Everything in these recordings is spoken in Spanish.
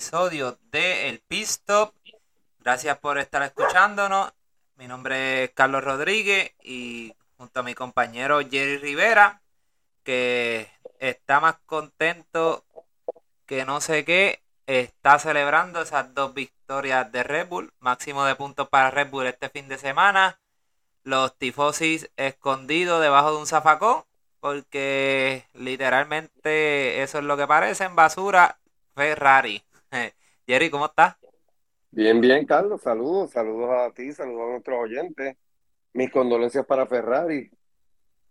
episodio de El Pistop. Gracias por estar escuchándonos. Mi nombre es Carlos Rodríguez y junto a mi compañero Jerry Rivera, que está más contento que no sé qué, está celebrando esas dos victorias de Red Bull, máximo de puntos para Red Bull este fin de semana. Los tifosis escondidos debajo de un zafacón porque literalmente eso es lo que parecen basura Ferrari. Jerry, ¿cómo estás? Bien, bien, Carlos, saludos, saludos a ti, saludos a nuestros oyentes. Mis condolencias para Ferrari,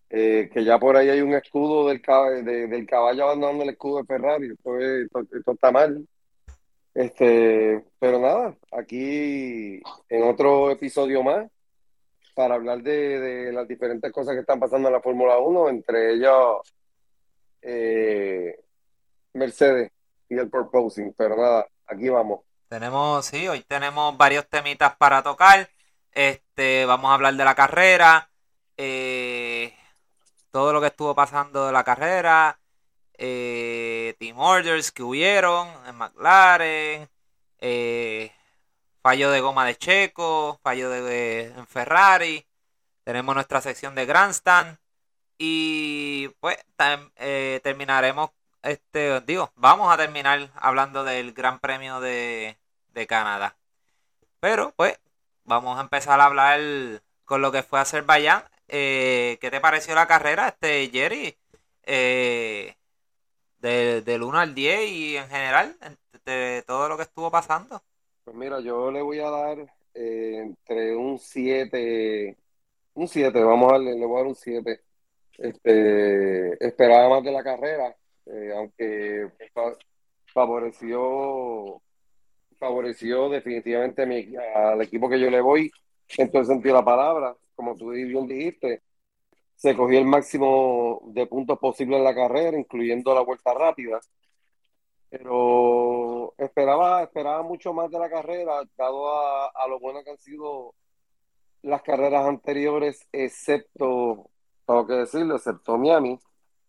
eh, que ya por ahí hay un escudo del, del caballo abandonando el escudo de Ferrari, esto, está mal. Este, pero nada, aquí en otro episodio más, para hablar de, las diferentes cosas que están pasando en la Fórmula 1, entre ellos eh, Mercedes y el proposing. Pero nada, aquí vamos. Tenemos, sí, hoy tenemos varios temitas para tocar. Este, vamos a hablar de la carrera, eh, todo lo que estuvo pasando de la carrera, eh, team orders que hubieron en McLaren, eh, fallo de goma de Checo, fallo de, en Ferrari, tenemos nuestra sección de Grandstand y pues terminaremos, este, digo, vamos a terminar hablando del Gran Premio de, Canadá. Pero pues vamos a empezar a hablar con lo que fue Azerbaiyán. Eh, ¿Qué te pareció la carrera, este Jerry? Eh, del 1 al 10 y en general de todo lo que estuvo pasando. Pues mira, yo le voy a dar eh, entre un 7, un 7, vamos a darle, le voy a dar un 7. Este, esperaba más de la carrera, eh, aunque favoreció favoreció definitivamente al equipo que yo le voy en todo sentido de la palabra, como tú bien dijiste, se cogió el máximo de puntos posible en la carrera, incluyendo la vuelta rápida. Pero esperaba, esperaba mucho más de la carrera, dado a, lo bueno que han sido las carreras anteriores, excepto, tengo que decirlo, excepto Miami,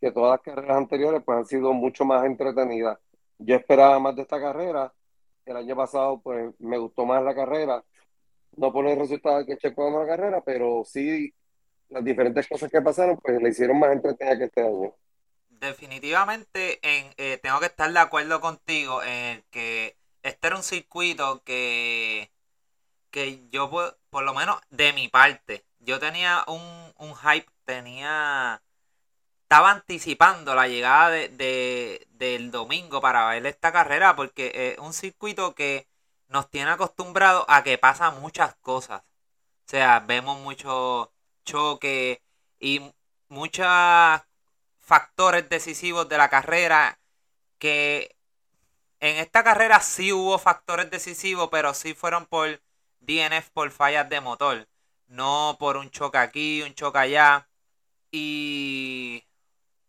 que todas las carreras anteriores pues han sido mucho más entretenidas. Yo esperaba más de esta carrera, el año pasado pues me gustó más la carrera, no por el resultado que Checo en la carrera, pero sí las diferentes cosas que pasaron pues le hicieron más entretenida que este año. Definitivamente en, eh, tengo que estar de acuerdo contigo en que este era un circuito que, que yo, por, lo menos de mi parte, yo tenía un, un hype, tenía... Estaba anticipando la llegada de, del domingo para ver esta carrera porque es un circuito que nos tiene acostumbrados a que pasa muchas cosas. O sea, vemos mucho choque y muchas factores decisivos de la carrera que en esta carrera sí hubo factores decisivos, pero sí fueron por DNF por fallas de motor, no por un choque aquí, un choque allá. Y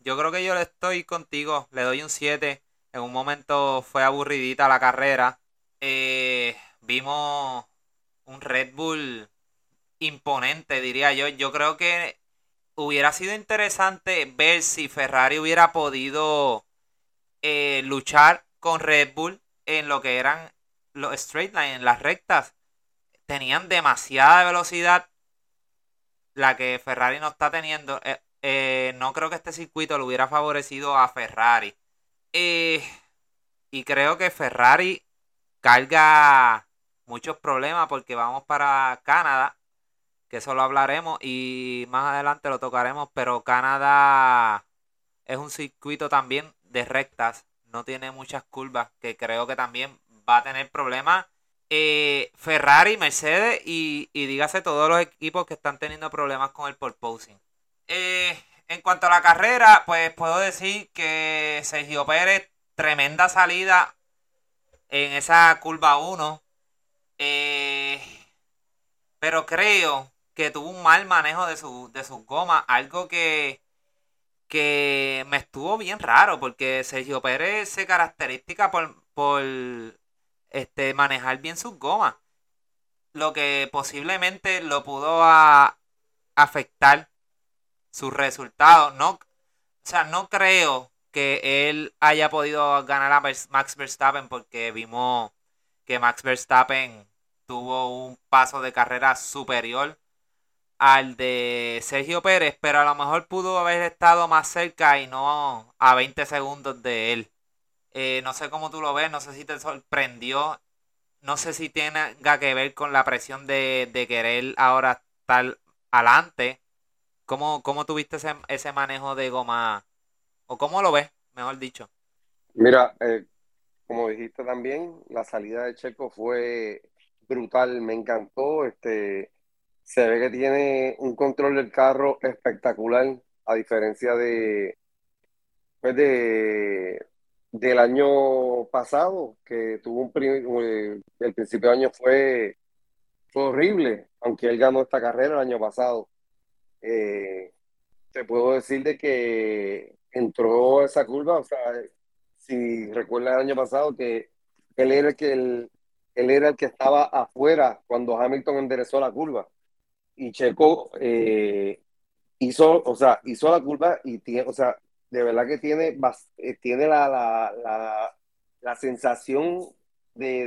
yo creo que yo estoy contigo, le doy un 7. En un momento fue aburridita la carrera. Eh, vimos un Red Bull imponente, diría yo. Yo creo que hubiera sido interesante ver si Ferrari hubiera podido eh, luchar con Red Bull en lo que eran los straight line, en las rectas. Tenían demasiada velocidad, la que Ferrari no está teniendo. Eh, eh, no creo que este circuito le hubiera favorecido a Ferrari. y creo que Ferrari carga muchos problemas porque vamos para Canadá que eso lo hablaremos y más adelante lo tocaremos, pero Canadá es un circuito también de rectas, no tiene muchas curvas, que creo que también va a tener problemas. Eh, Ferrari, Mercedes y, dígase todos los equipos que están teniendo problemas con el porposing. Eh, en cuanto a la carrera, pues puedo decir que Sergio Pérez, tremenda salida en esa curva 1. Eh, pero creo que tuvo un mal manejo de su, de sus gomas, algo que, que me estuvo bien raro, porque Sergio Pérez se característica por, por este, manejar bien sus gomas, lo que posiblemente lo pudo afectar sus resultados. No, o sea, no creo que él haya podido ganar a Max Verstappen porque vimos que Max Verstappen tuvo un paso de carrera superior al de Sergio Pérez, pero a lo mejor pudo haber estado más cerca y no a 20 segundos de él. Eh, no sé cómo tú lo ves, no sé si te sorprendió, no sé si tenga que ver con la presión de, querer ahora estar adelante. ¿Cómo, cómo tuviste ese, ese manejo de goma? ¿O cómo lo ves, mejor dicho? Mira, eh, como dijiste también, la salida de Checo fue brutal, me encantó. Este, se ve que tiene un control del carro espectacular, a diferencia de, pues de del año pasado, que tuvo un el principio de año fue, horrible, aunque él ganó esta carrera el año pasado. Eh, te puedo decir de que entró esa curva, o sea, si recuerdas el año pasado que él era el que él era el que estaba afuera cuando Hamilton enderezó la curva y Checo eh, hizo, o sea, hizo la curva y tiene, o sea, de verdad que tiene, eh, tiene la, la, la, sensación de,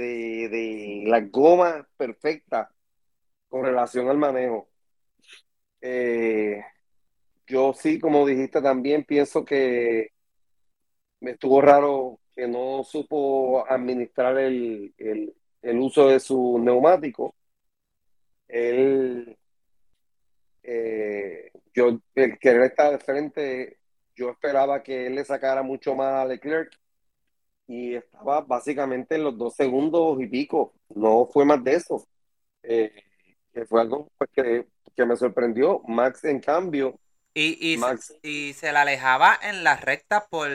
de, la goma perfecta con relación al manejo. Eh, yo sí, como dijiste también, pienso que me estuvo raro que no supo administrar el, el, uso de su neumático. Él eh, yo, el querer estar de frente, yo esperaba que él le sacara mucho más a Leclerc y estaba básicamente en los dos segundos y pico, no fue más de eso. Eh, que fue algo pues, que, me sorprendió. Max, en cambio. Y, y, se la alejaba en la recta por,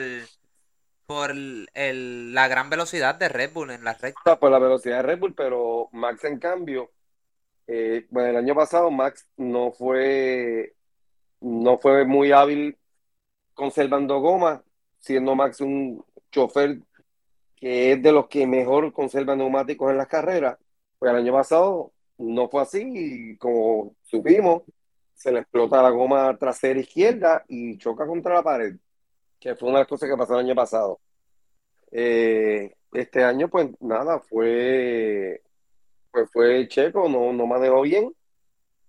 por el, la gran velocidad de Red Bull en la recta. Por la velocidad de Red Bull, pero Max, en cambio, eh, bueno, el año pasado Max no fue, no fue muy hábil conservando goma, siendo Max un chofer que es de los que mejor conserva neumáticos en las carreras. Pues el año pasado no fue así y como supimos, se le explota la goma trasera izquierda y choca contra la pared, que fue una de las cosas que pasó el año pasado. Eh, este año, pues nada, fue pues fue Checo, no, no manejó bien.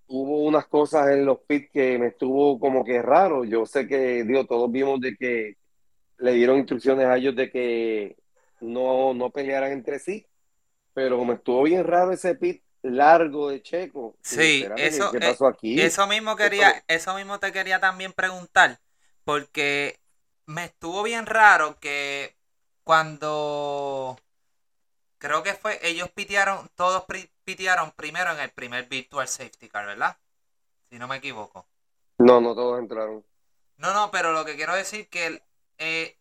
Hubo unas cosas en los pits que me estuvo como que raro. Yo sé que, digo, todos vimos de que le dieron instrucciones a ellos de que no, no pelearan entre sí, pero me estuvo bien raro ese pit largo de Checo. Sí, eso, ¿qué pasó aquí? eso mismo quería, eso mismo te quería también preguntar, porque me estuvo bien raro que cuando creo que fue, ellos pitearon, todos pitearon primero en el primer Virtual Safety Car, ¿verdad? Si no me equivoco. No, no todos entraron. No, no, pero lo que quiero decir que eh,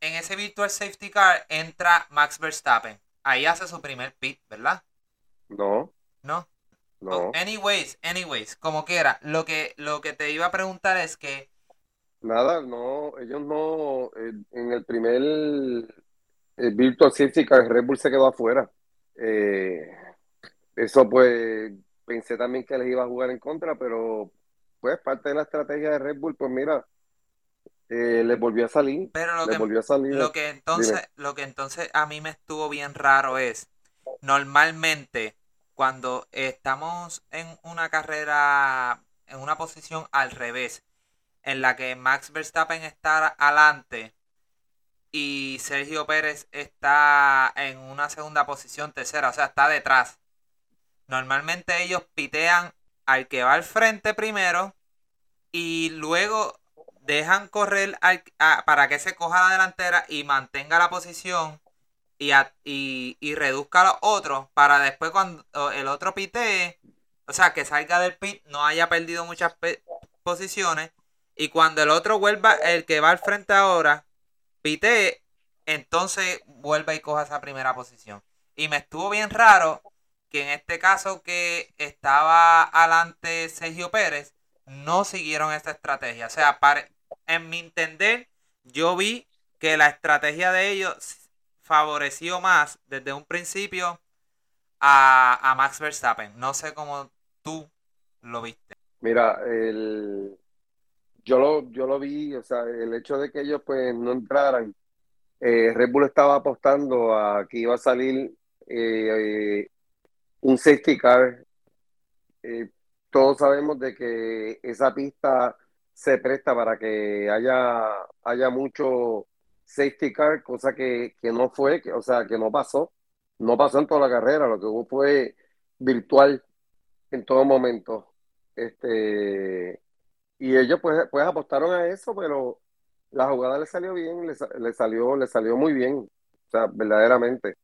en ese Virtual Safety Car entra Max Verstappen. Ahí hace su primer pit, ¿verdad? No. ¿No? No. Anyways, anyways, como quiera, lo que, lo que te iba a preguntar es que... Nada, no, ellos no, eh, en el primer el Virtual Safety Car, Red Bull se quedó afuera. Eh, eso pues pensé también que les iba a jugar en contra, pero pues parte de la estrategia de Red Bull, pues mira, eh, les volvió a salir. Pero lo que, volvió a salir. Lo que entonces, lo que entonces a mí me estuvo bien raro es, normalmente cuando estamos en una carrera, en una posición al revés, en la que Max Verstappen está adelante, y Sergio Pérez está en una segunda posición tercera, o sea, está detrás. Normalmente ellos pitean al que va al frente primero y luego dejan correr para que se coja la delantera y mantenga la posición y, y, reduzca a los otros para después cuando el otro pitee, o sea, que salga del pit, no haya perdido muchas posiciones y cuando el otro vuelva, el que va al frente ahora, pite, entonces vuelve y coja esa primera posición. Y me estuvo bien raro que en este caso que estaba adelante Sergio Pérez, no siguieron esta estrategia. O sea, en mi entender, yo vi que la estrategia de ellos favoreció más desde un principio a, a Max Verstappen. No sé cómo tú lo viste. Mira, yo lo, yo lo vi, o sea, el hecho de que ellos pues no entraran, eh, Red Bull estaba apostando a que iba a salir eh, un safety car. Eh, todos sabemos de que esa pista se presta para que haya, haya mucho safety car, cosa que, que no fue, que, o sea, que no pasó. No pasó en toda la carrera, lo que hubo fue virtual en todo momento. Este, y ellos pues, pues apostaron a eso, pero la jugada le salió bien, le, le salió, le salió muy bien, o sea, verdaderamente.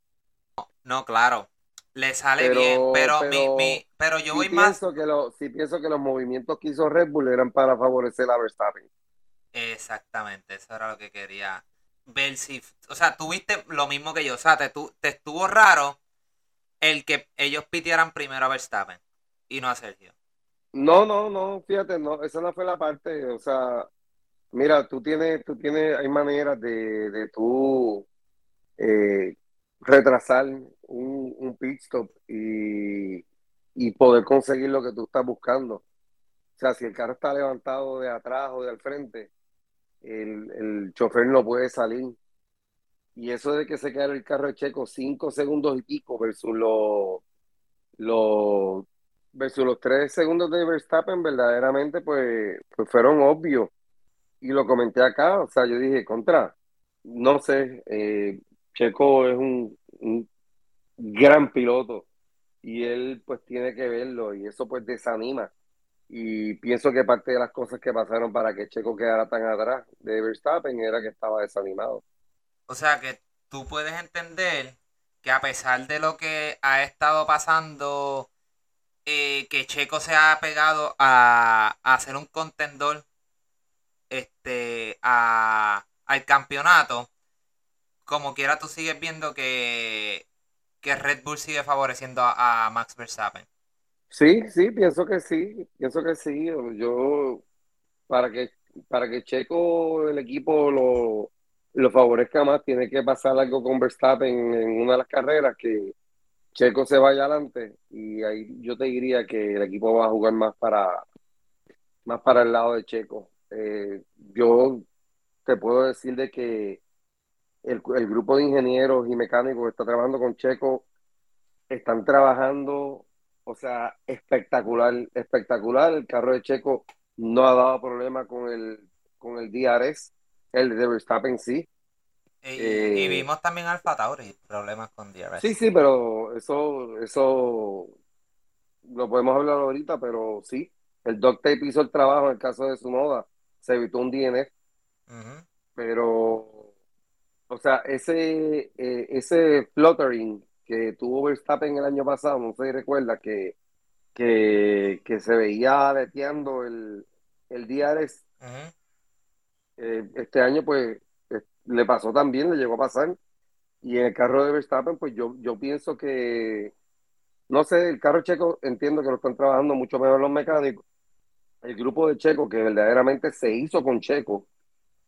No, claro, le sale Pero, bien, pero mi, pero mi, pero yo sí voy más que lo, sí pienso que los movimientos que hizo Red Bull eran para favorecer a Verstappen. exactamente, eso era lo que quería ver si, o sea, tuviste lo mismo que yo, o sea, te, te estuvo raro el que ellos pitearan primero a Verstappen y no a Sergio. No, no, no, fíjate, no, esa no fue la parte, o sea, mira, tú tienes, tú tienes, hay maneras de, de tú eh, retrasar un, un pit stop y, y poder conseguir lo que tú estás buscando. O sea, si el carro está levantado de atrás o de al frente, el, el chofer no puede salir. Y eso de que se quede el carro Checo cinco segundos y pico versus los los versus los tres segundos de Verstappen, verdaderamente, pues, pues fueron obvios. Y lo comenté acá, o sea, yo dije, contra, no sé, eh, Checo es un, un gran piloto y él pues tiene que verlo y eso pues desanima. Y pienso que parte de las cosas que pasaron para que Checo quedara tan atrás de Verstappen era que estaba desanimado. O sea que tú puedes entender que a pesar de lo que ha estado pasando, eh, que Checo se ha pegado a, a ser un contendor este, al campeonato, como quiera tú sigues viendo que, que Red Bull sigue favoreciendo a Max Verstappen. Sí, sí, pienso que sí, pienso que sí. Yo, para que, para que Checo, el equipo lo, lo favorezca más, tiene que pasar algo con Verstappen en una de las carreras, que Checo se vaya adelante y ahí yo te diría que el equipo va a jugar más para, más para el lado de Checo. Eh, yo te puedo decir de que el, el grupo de ingenieros y mecánicos que está trabajando con Checo están trabajando, o sea, espectacular, espectacular. El carro de Checo no ha dado problema con el, con el DRS, el de Verstappen sí. Y, y Eh, vimos también Alfa Tauri, problemas con DRS. sí, sí, pero eso, eso lo podemos hablar ahorita, pero sí, el duct tape hizo el trabajo en el caso de Tsunoda, se evitó un DNF, pero, o sea, ese, eh, ese fluttering que tuvo Verstappen el año pasado, no sé si recuerda que, que, que se veía aleteando el, el DRS, eh, este año pues eh, le pasó también, le llegó a pasar, y en el carro de Verstappen pues yo, yo pienso que, no sé, el carro checo entiendo que lo están trabajando mucho mejor los mecánicos, el grupo de Checo que verdaderamente se hizo con Checo,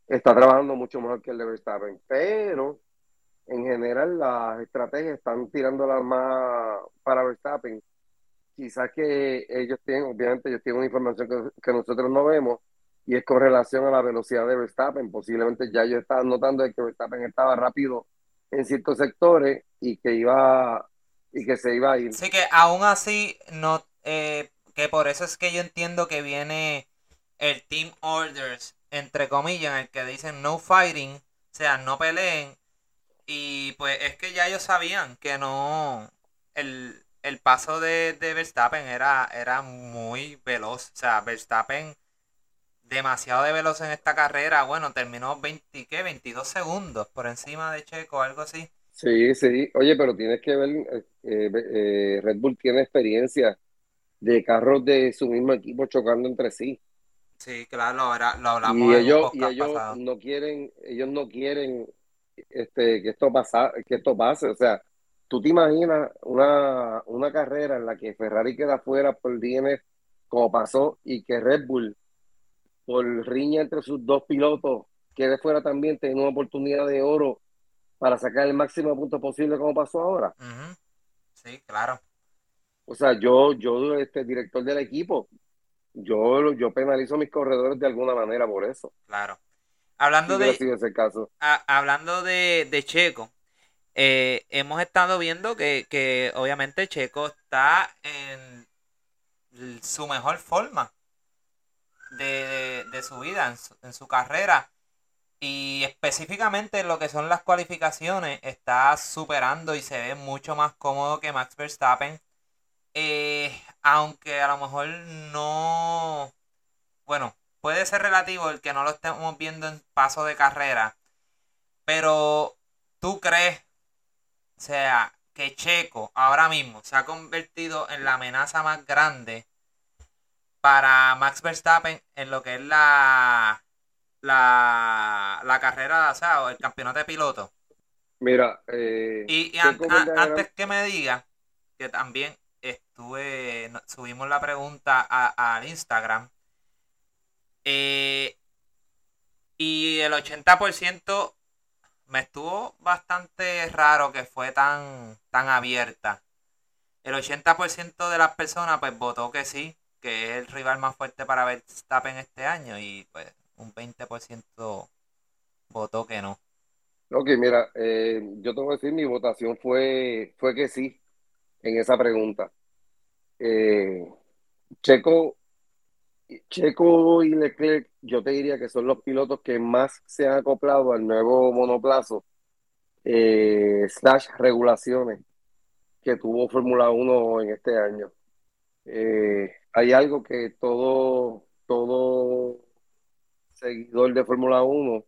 está trabajando mucho mejor que el de Verstappen, pero en general las estrategias están tirándolas más para Verstappen. Quizás que ellos tienen, obviamente ellos tienen una información que, nosotros no vemos y es con relación a la velocidad de Verstappen. Posiblemente ya ellos estaban notando que Verstappen estaba rápido en ciertos sectores y que iba y que se iba a ir. Así que aún así, no, eh, que por eso es que yo entiendo que viene el Team Orders, entre comillas, en el que dicen no fighting, o sea, no peleen. Y pues es que ya ellos sabían que no, el, el paso de, de Verstappen era, era muy veloz. O sea, Verstappen demasiado de veloz en esta carrera. Bueno, terminó 20, ¿qué? 22 segundos por encima de Checo, algo así. Sí, sí. Oye, pero tienes que ver, eh, eh, Red Bull tiene experiencia de carros de su mismo equipo chocando entre sí. Sí, claro, lo, lo hablamos Y en un ellos, y ellos pasado. no quieren, ellos no quieren este, que esto pasa, que esto pase. O sea, tú te imaginas una, una carrera en la que Ferrari queda fuera por DNF, como pasó, y que Red Bull, por riña entre sus dos pilotos, quede fuera también, teniendo una oportunidad de oro para sacar el máximo de puntos posible, como pasó ahora. Sí, claro. O sea, yo, yo, este director del equipo, yo, yo penalizo a mis corredores de alguna manera por eso. Claro. Hablando de, hubiera sido ese caso. a- hablando de, de Checo, eh, hemos estado viendo que, que obviamente Checo está en su mejor forma de, de- de su vida, en su, en su carrera. Y específicamente en lo que son las cualificaciones, está superando y se ve mucho más cómodo que Max Verstappen. Eh, aunque a lo mejor no... Bueno, puede ser relativo el que no lo estemos viendo en paso de carrera. Pero tú crees, o sea, que Checo ahora mismo se ha convertido en la amenaza más grande para Max Verstappen en lo que es la, la, la carrera, o sea, el campeonato de piloto. Mira, eh, Y, y an- Checo an- verdaderam- antes que me diga, que también estuve, subimos la pregunta a- al Instagram, eh, y el 80% me estuvo bastante raro que fue tan, tan abierta. El 80% de las personas pues votó que sí, que es el rival más fuerte para Verstappen este año y pues un 20% votó que no. Ok, mira, eh, yo te voy a decir, mi votación fue, fue que sí en esa pregunta. Eh, Checo, Checo y Leclerc, yo te diría que son los pilotos que más se han acoplado al nuevo monoplazo, eh, slash regulaciones que tuvo Fórmula 1 en este año. Eh, hay algo que todo, todo seguidor de Fórmula 1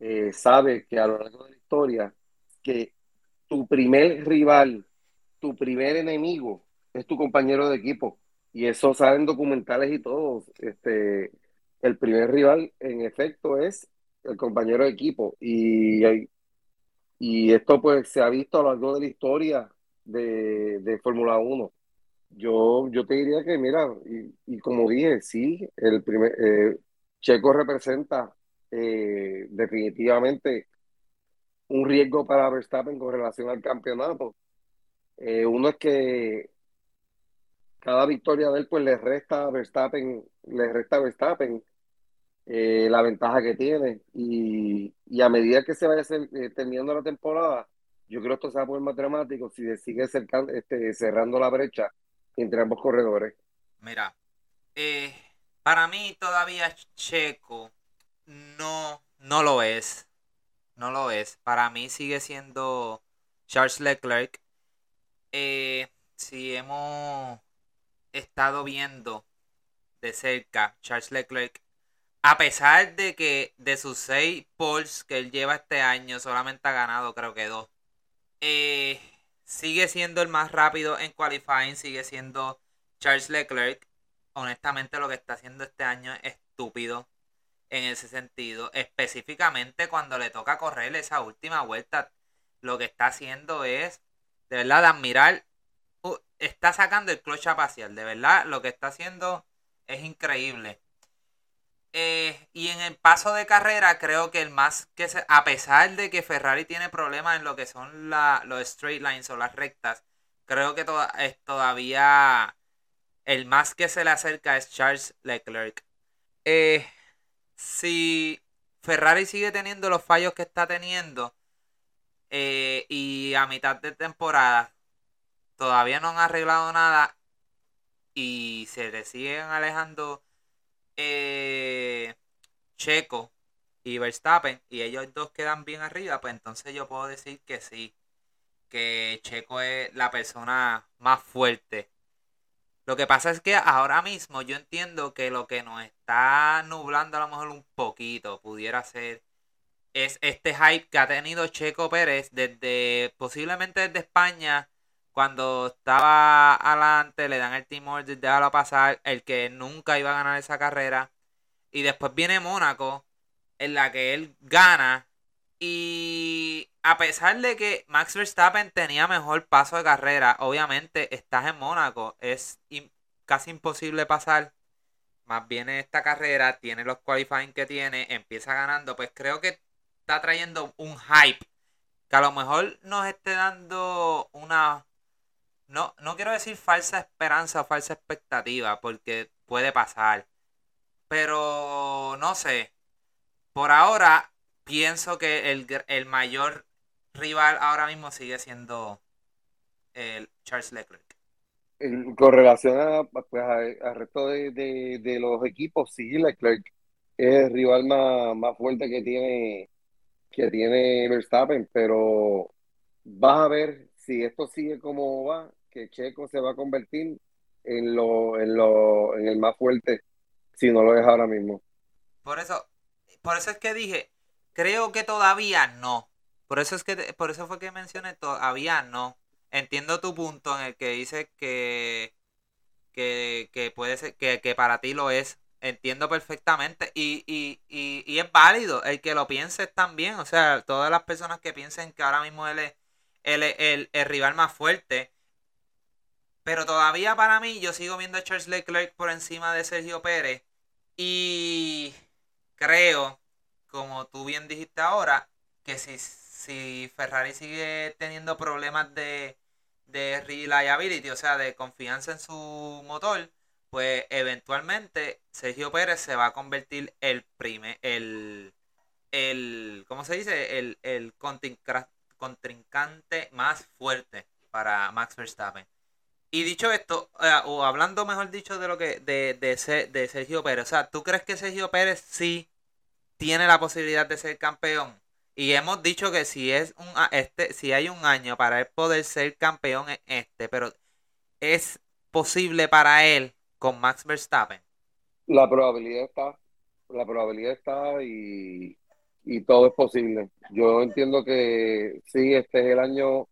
eh, sabe que a lo largo de la historia, que tu primer rival, tu primer enemigo es tu compañero de equipo. Y eso saben documentales y todo. Este, el primer rival, en efecto, es el compañero de equipo. Y, y esto pues se ha visto a lo largo de la historia de, de Fórmula 1. Yo, yo te diría que, mira, y, y como dije, sí, el primer, eh, Checo representa eh, definitivamente un riesgo para Verstappen con relación al campeonato. Eh, uno es que cada victoria de él pues le resta a Verstappen, le resta a Verstappen eh, la ventaja que tiene y, y a medida que se vaya eh, terminando la temporada, yo creo que esto se va a poner más dramático si sigue este, cerrando la brecha entre ambos corredores. Mira, eh, para mí todavía Checo no, no lo es. No lo es. Para mí sigue siendo Charles Leclerc. Si hemos estado viendo de cerca Charles Leclerc, a pesar de que de sus seis poles que él lleva este año, solamente ha ganado creo que dos. Eh, sigue siendo el más rápido en qualifying, sigue siendo Charles Leclerc. Honestamente lo que está haciendo este año es estúpido en ese sentido. Específicamente cuando le toca correr esa última vuelta, lo que está haciendo es, de verdad, admirar. Está sacando el clutch parcial. De verdad, lo que está haciendo es increíble. Eh, y en el paso de carrera, creo que el más que se, a pesar de que Ferrari tiene problemas en lo que son la, los straight lines o las rectas, creo que todavía el más que se le acerca es Charles Leclerc. Eh, si Ferrari sigue teniendo los fallos que está teniendo eh, y a mitad de temporada todavía no han arreglado nada y se le siguen alejando eh, Checo y Verstappen y ellos dos quedan bien arriba, pues entonces yo puedo decir que sí, que Checo es la persona más fuerte. Lo que pasa es que ahora mismo yo entiendo que lo que nos está nublando a lo mejor un poquito pudiera ser es este hype que ha tenido Checo Pérez desde posiblemente desde España cuando estaba adelante le dan el timón déjalo pasar el que nunca iba a ganar esa carrera y después viene Mónaco en la que él gana y a pesar de que Max Verstappen tenía mejor paso de carrera, obviamente estás en Mónaco, es casi imposible pasar. Más bien en esta carrera, tiene los qualifying que tiene, empieza ganando, pues creo que está trayendo un hype que a lo mejor nos esté dando una no, no quiero decir falsa esperanza o falsa expectativa, porque puede pasar. Pero no sé. Por ahora, pienso que el, el mayor rival ahora mismo sigue siendo el Charles Leclerc. Con relación a, pues, al resto de, de, los equipos, sí, Leclerc es el rival más, más fuerte que tiene, que tiene Verstappen, pero vas a ver si esto sigue como va, que Checo se va a convertir en lo, en lo, en el más fuerte si no lo es ahora mismo. Por eso, por eso es que dije, creo que todavía no. Por eso es que por eso fue que mencioné todavía no. Entiendo tu punto en el que dices que que, que puede ser que, que para ti lo es. Entiendo perfectamente y, y, y, y es válido el que lo pienses también. O sea, todas las personas que piensen que ahora mismo él es el, rival más fuerte. Pero todavía para mí, yo sigo viendo a Charles Leclerc por encima de Sergio Pérez. Y creo, como tú bien dijiste ahora, que si, si Ferrari sigue teniendo problemas de, de reliability, o sea, de confianza en su motor, pues eventualmente Sergio Pérez se va a convertir el primer, el, el, ¿cómo se dice? El, el contrincante más fuerte para Max Verstappen. Y dicho esto, o hablando mejor dicho de lo que de, de, de Sergio Pérez, o sea, ¿tú crees que Sergio Pérez sí tiene la posibilidad de ser campeón? Y hemos dicho que si es un este, si hay un año para él poder ser campeón en este, pero es posible para él con Max Verstappen. La probabilidad está, la probabilidad está y y todo es posible. Yo entiendo que sí, este es el año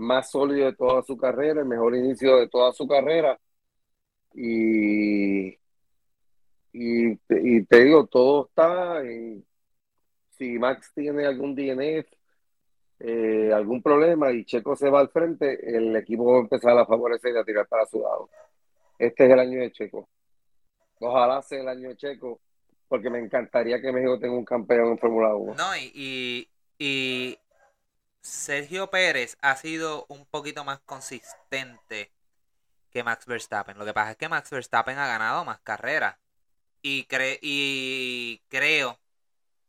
más sólido de toda su carrera, el mejor inicio de toda su carrera. Y, y, te digo, todo está si Max tiene algún DNF, eh, algún problema y Checo se va al frente, el equipo va a empezar a favorecer y a tirar para su lado. Este es el año de Checo. Ojalá sea el año de Checo porque me encantaría que México tenga un campeón en Fórmula 1. No, y, Sergio Pérez ha sido un poquito más consistente que Max Verstappen. Lo que pasa es que Max Verstappen ha ganado más carreras. Y, creo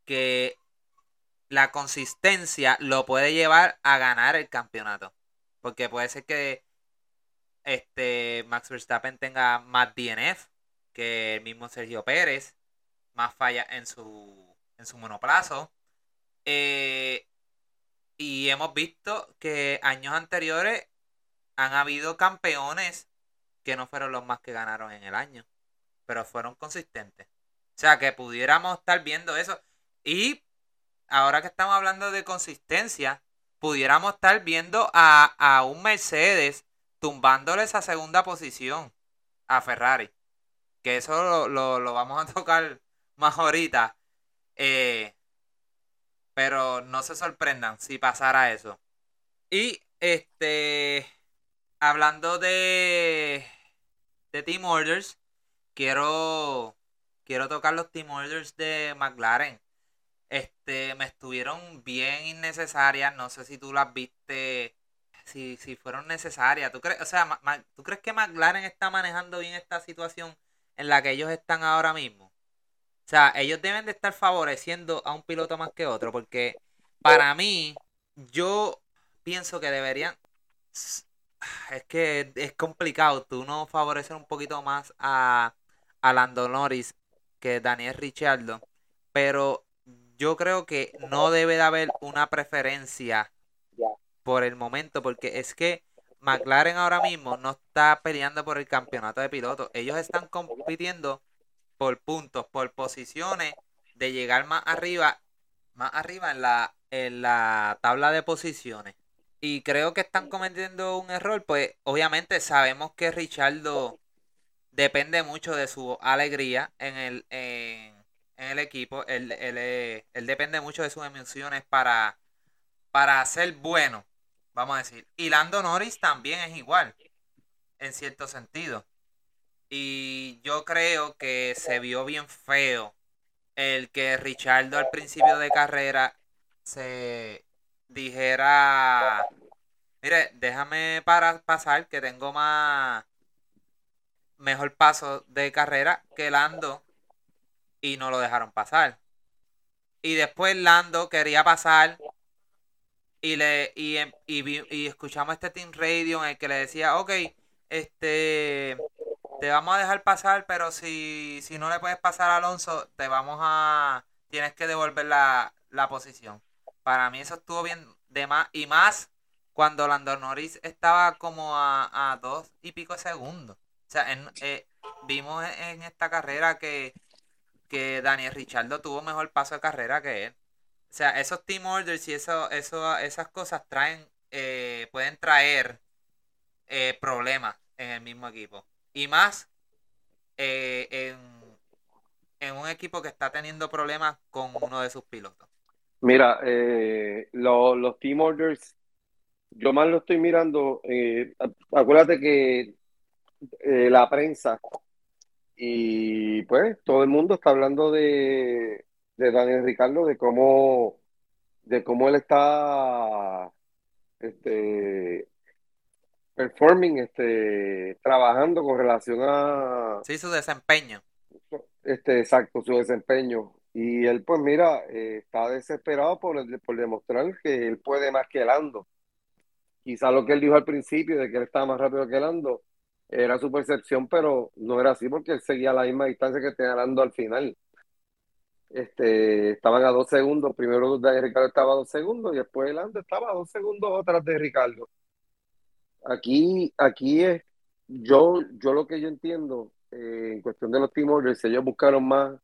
que la consistencia lo puede llevar a ganar el campeonato. Porque puede ser que este Max Verstappen tenga más DNF que el mismo Sergio Pérez más falla en su, en su monoplazo. Eh, y hemos visto que años anteriores han habido campeones que no fueron los más que ganaron en el año, pero fueron consistentes. O sea, que pudiéramos estar viendo eso. Y ahora que estamos hablando de consistencia, pudiéramos estar viendo a, a un Mercedes tumbándole esa segunda posición a Ferrari. Que eso lo, lo vamos a tocar más ahorita. Eh, pero no se sorprendan si pasara eso. Y este, hablando de, de Team Orders, quiero, quiero tocar los Team Orders de McLaren. Este, me estuvieron bien innecesarias. No sé si tú las viste, si, si fueron necesarias. ¿Tú crees, o sea, ¿tú crees que McLaren está manejando bien esta situación en la que ellos están ahora mismo? O sea, ellos deben de estar favoreciendo a un piloto más que otro, porque para mí, yo pienso que deberían... Es que es complicado, tú no favorecer un poquito más a, a Lando Norris que Daniel Ricciardo, pero yo creo que no debe de haber una preferencia por el momento, porque es que McLaren ahora mismo no está peleando por el campeonato de pilotos. Ellos están compitiendo por puntos, por posiciones, de llegar más arriba, más arriba en la, en la tabla de posiciones. Y creo que están cometiendo un error, pues obviamente sabemos que Richardo depende mucho de su alegría en el, en, el equipo. Él, él, depende mucho de sus emociones para, para ser bueno, vamos a decir. Y Lando Norris también es igual, en cierto sentido. Y yo creo que se vio bien feo el que Richardo al principio de carrera se dijera Mire, déjame para pasar que tengo más mejor paso de carrera que Lando y no lo dejaron pasar. Y después Lando quería pasar y le y, em, y, escuchamos este Team Radio en el que le decía, ok, este te vamos a dejar pasar, pero si, si no le puedes pasar a Alonso, te vamos a tienes que devolver la, la posición. Para mí eso estuvo bien de más y más cuando Lando Norris estaba como a, a dos y pico segundos. O sea, eh, vimos en esta carrera que, que Daniel Richardo tuvo mejor paso de carrera que él. O sea, esos team orders y eso, eso, esas cosas traen, eh, pueden traer eh, problemas en el mismo equipo. Y más en, en un equipo que está teniendo problemas con uno de sus pilotos. Mira, eh, los team orders, yo más lo estoy mirando. Eh, acuérdate que eh, la prensa y pues todo el mundo está hablando de, de Daniel Ricardo, de cómo, de cómo él está este, performing, este, trabajando con relación a... Sí, su desempeño. Este, exacto, su desempeño. Y él, pues mira, eh, está desesperado por, por demostrar que él puede más que Lando. Quizá lo que él dijo al principio de que él estaba más rápido que Lando era su percepción, pero no era así porque él seguía la misma distancia que tenía Lando al final. Este, estaban a dos segundos, primero de Ricardo estaba a dos segundos y después Lando estaba a dos segundos atrás de Ricardo. Aquí, aquí es, yo, yo lo que yo entiendo eh, en cuestión de los team orders, ellos buscaron más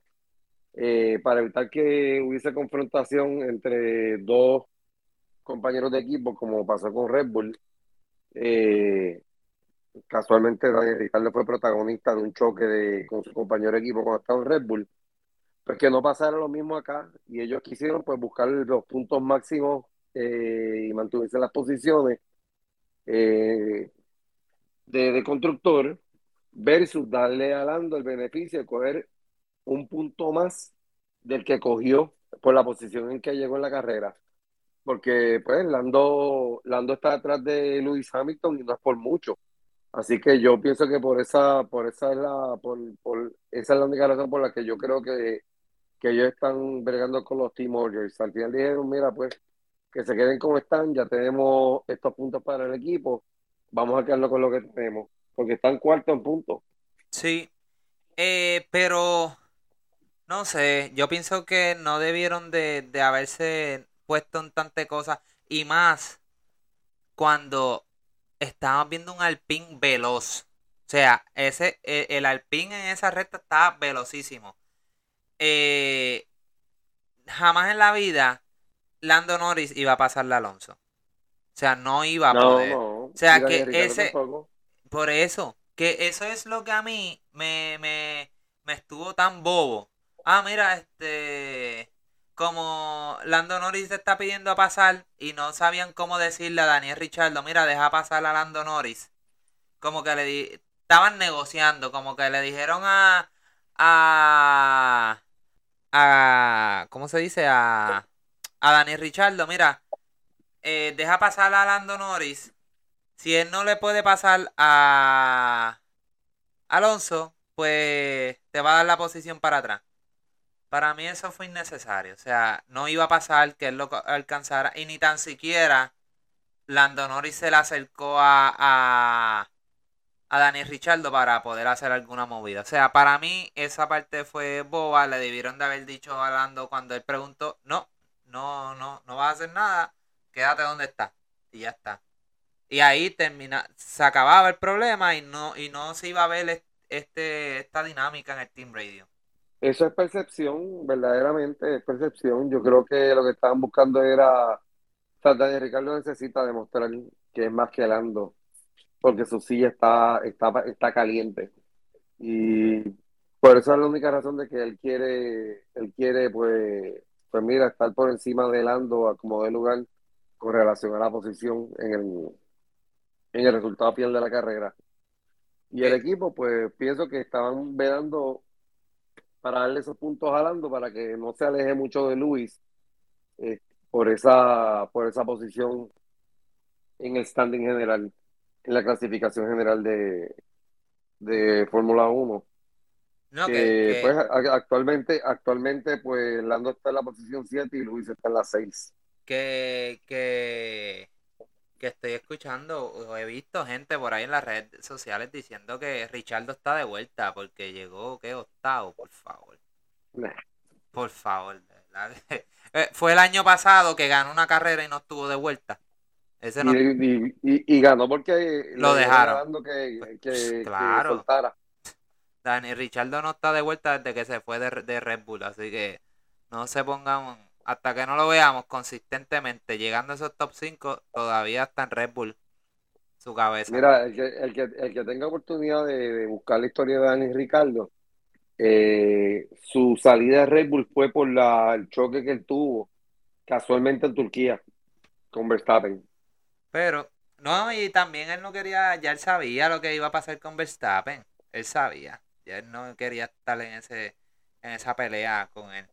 eh, para evitar que hubiese confrontación entre dos compañeros de equipo, como pasó con Red Bull. Eh, casualmente Daniel Ricardo fue protagonista de un choque de, con su compañero de equipo cuando estaba en Red Bull. Pues que no pasara lo mismo acá y ellos quisieron pues buscar los puntos máximos y mantenerse las posiciones de, de constructor versus darle a Lando el beneficio de coger un punto más del que cogió por la posición en que llegó en la carrera. Porque pues Lando, Lando está detrás de Lewis Hamilton y no es por mucho. Así que yo pienso que por esa, por esa es la, por, por, esa es la única razón por la que yo creo que, que ellos están bregando con los Team Orders. Al final dijeron, mira, pues, que se queden como están, ya tenemos estos puntos para el equipo, vamos a quedarnos con lo que tenemos porque están cuarto en punto. Sí, eh, pero no sé, yo pienso que no debieron de, haberse puesto en tantas cosas y más cuando estábamos viendo un alpín veloz. O sea, ese, e, el, alpín en esa recta está velocísimo. Eh, jamás en la vida Lando Norris iba a pasarle a Alonso. O sea, no iba a poder. O sea, que ese, por eso, que eso es lo que a mí me, me, me estuvo tan bobo. Ah, mira, este como Lando Norris está pidiendo a pasar y no sabían cómo decirle a Daniel Richardo, mira, deja pasar a Lando Norris. Como que le di, estaban negociando, como que le dijeron a a a ¿cómo se dice? a a Daniel Richardo, mira, eh, deja pasar a Lando Norris si él no le puede pasar a Alonso, pues te va a dar la posición para atrás. Para mí eso fue innecesario. O sea, no iba a pasar que él lo alcanzara. Y ni tan siquiera Lando Norris se le acercó a, a, a Daniel Richardo para poder hacer alguna movida. O sea, para mí esa parte fue boba. Le debieron de haber dicho a Lando cuando él preguntó, no, no, no, no vas a hacer nada. Quédate donde está. Y ya está. Y ahí termina, se acababa el problema y no, y no se iba a ver este, esta dinámica en el Team Radio. Eso es percepción, verdaderamente es percepción. Yo creo que lo que estaban buscando era, o Ricardo necesita demostrar que es más que Lando, porque su silla está, está, está caliente. Y por eso es la única razón de que él quiere, él quiere, pues, pues mira, estar por encima de Lando como de lugar con relación a la posición en el, en el resultado final de la carrera. Y el equipo, pues pienso que estaban velando para darle esos puntos a Lando para que no se aleje mucho de Luis eh, por esa por esa posición en el standing general, en la clasificación general de, de Fórmula 1. No, que, Que que, pues a- actualmente, actualmente pues Lando está en la posición 7 y Luis está en la 6. que, que, que estoy escuchando o he visto gente por ahí en las redes sociales diciendo que Richardo está de vuelta porque llegó, ¿qué? Octavo, por favor. Nah. Por favor, de. Eh, Fue el año pasado que ganó una carrera y no estuvo de vuelta. Ese no, Y, y- y- y ganó porque Lo dejaron. que, que, que Claro. soltara. Dani Richardo no está de vuelta desde que se fue de, de Red Bull, así que no se pongan, hasta que no lo veamos consistentemente llegando a esos top 5, todavía está en Red Bull su cabeza. Mira, el que, el que, el que tenga oportunidad de, de buscar la historia de Dani Ricardo, eh, su salida de Red Bull fue por la, el choque que él tuvo casualmente en Turquía con Verstappen. Pero, no, y también él no quería, ya él sabía lo que iba a pasar con Verstappen, él sabía, ya él no quería estar en ese, en esa pelea con él.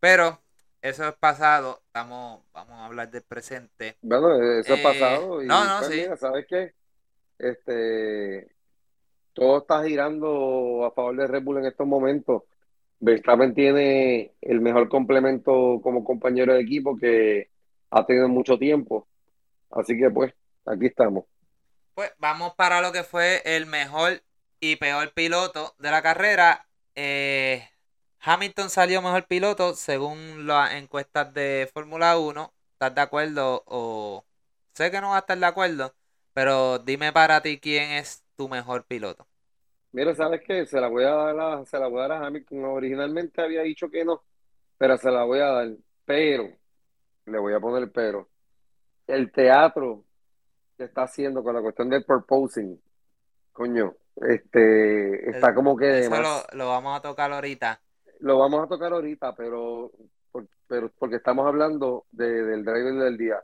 Pero, eso es pasado, estamos, vamos a hablar del presente. Bueno, eso es Eh, pasado y no, no, pues sí. mira, ¿sabes qué? Este, todo está girando a favor de Red Bull en estos momentos. Verstappen tiene el mejor complemento como compañero de equipo que ha tenido mucho tiempo. Así que pues, aquí estamos. Pues vamos para lo que fue el mejor y peor piloto de la carrera. Eh, Hamilton salió mejor piloto según las encuestas de Fórmula 1. ¿Estás de acuerdo? O sé que no vas a estar de acuerdo, pero dime para ti quién es tu mejor piloto. Mira, ¿sabes qué? Se la voy a dar a, se la voy a dar a Hamilton. Originalmente había dicho que no, pero se la voy a dar. Pero, le voy a poner pero. El teatro que está haciendo con la cuestión del proposing, coño, este, está como que Eso lo, vamos a tocar ahorita. Lo vamos a tocar ahorita, pero, pero porque estamos hablando de- del driver del día.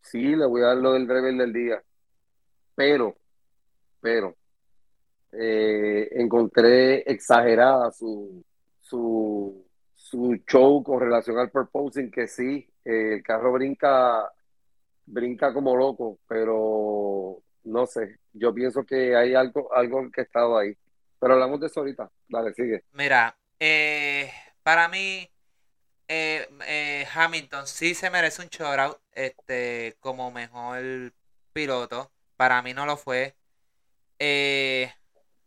Sí, le voy a dar lo del driver del día, pero, pero, eh, encontré exagerada su, su, su show con relación al proposing, que sí, eh, el carro brinca, brinca como loco, pero no sé, yo pienso que hay algo, algo que ha estado ahí. Pero hablamos de eso ahorita. Dale, sigue. Mira, eh, para mí, eh, eh, Hamilton sí se merece un shoutout este, como mejor piloto. Para mí no lo fue. Eh,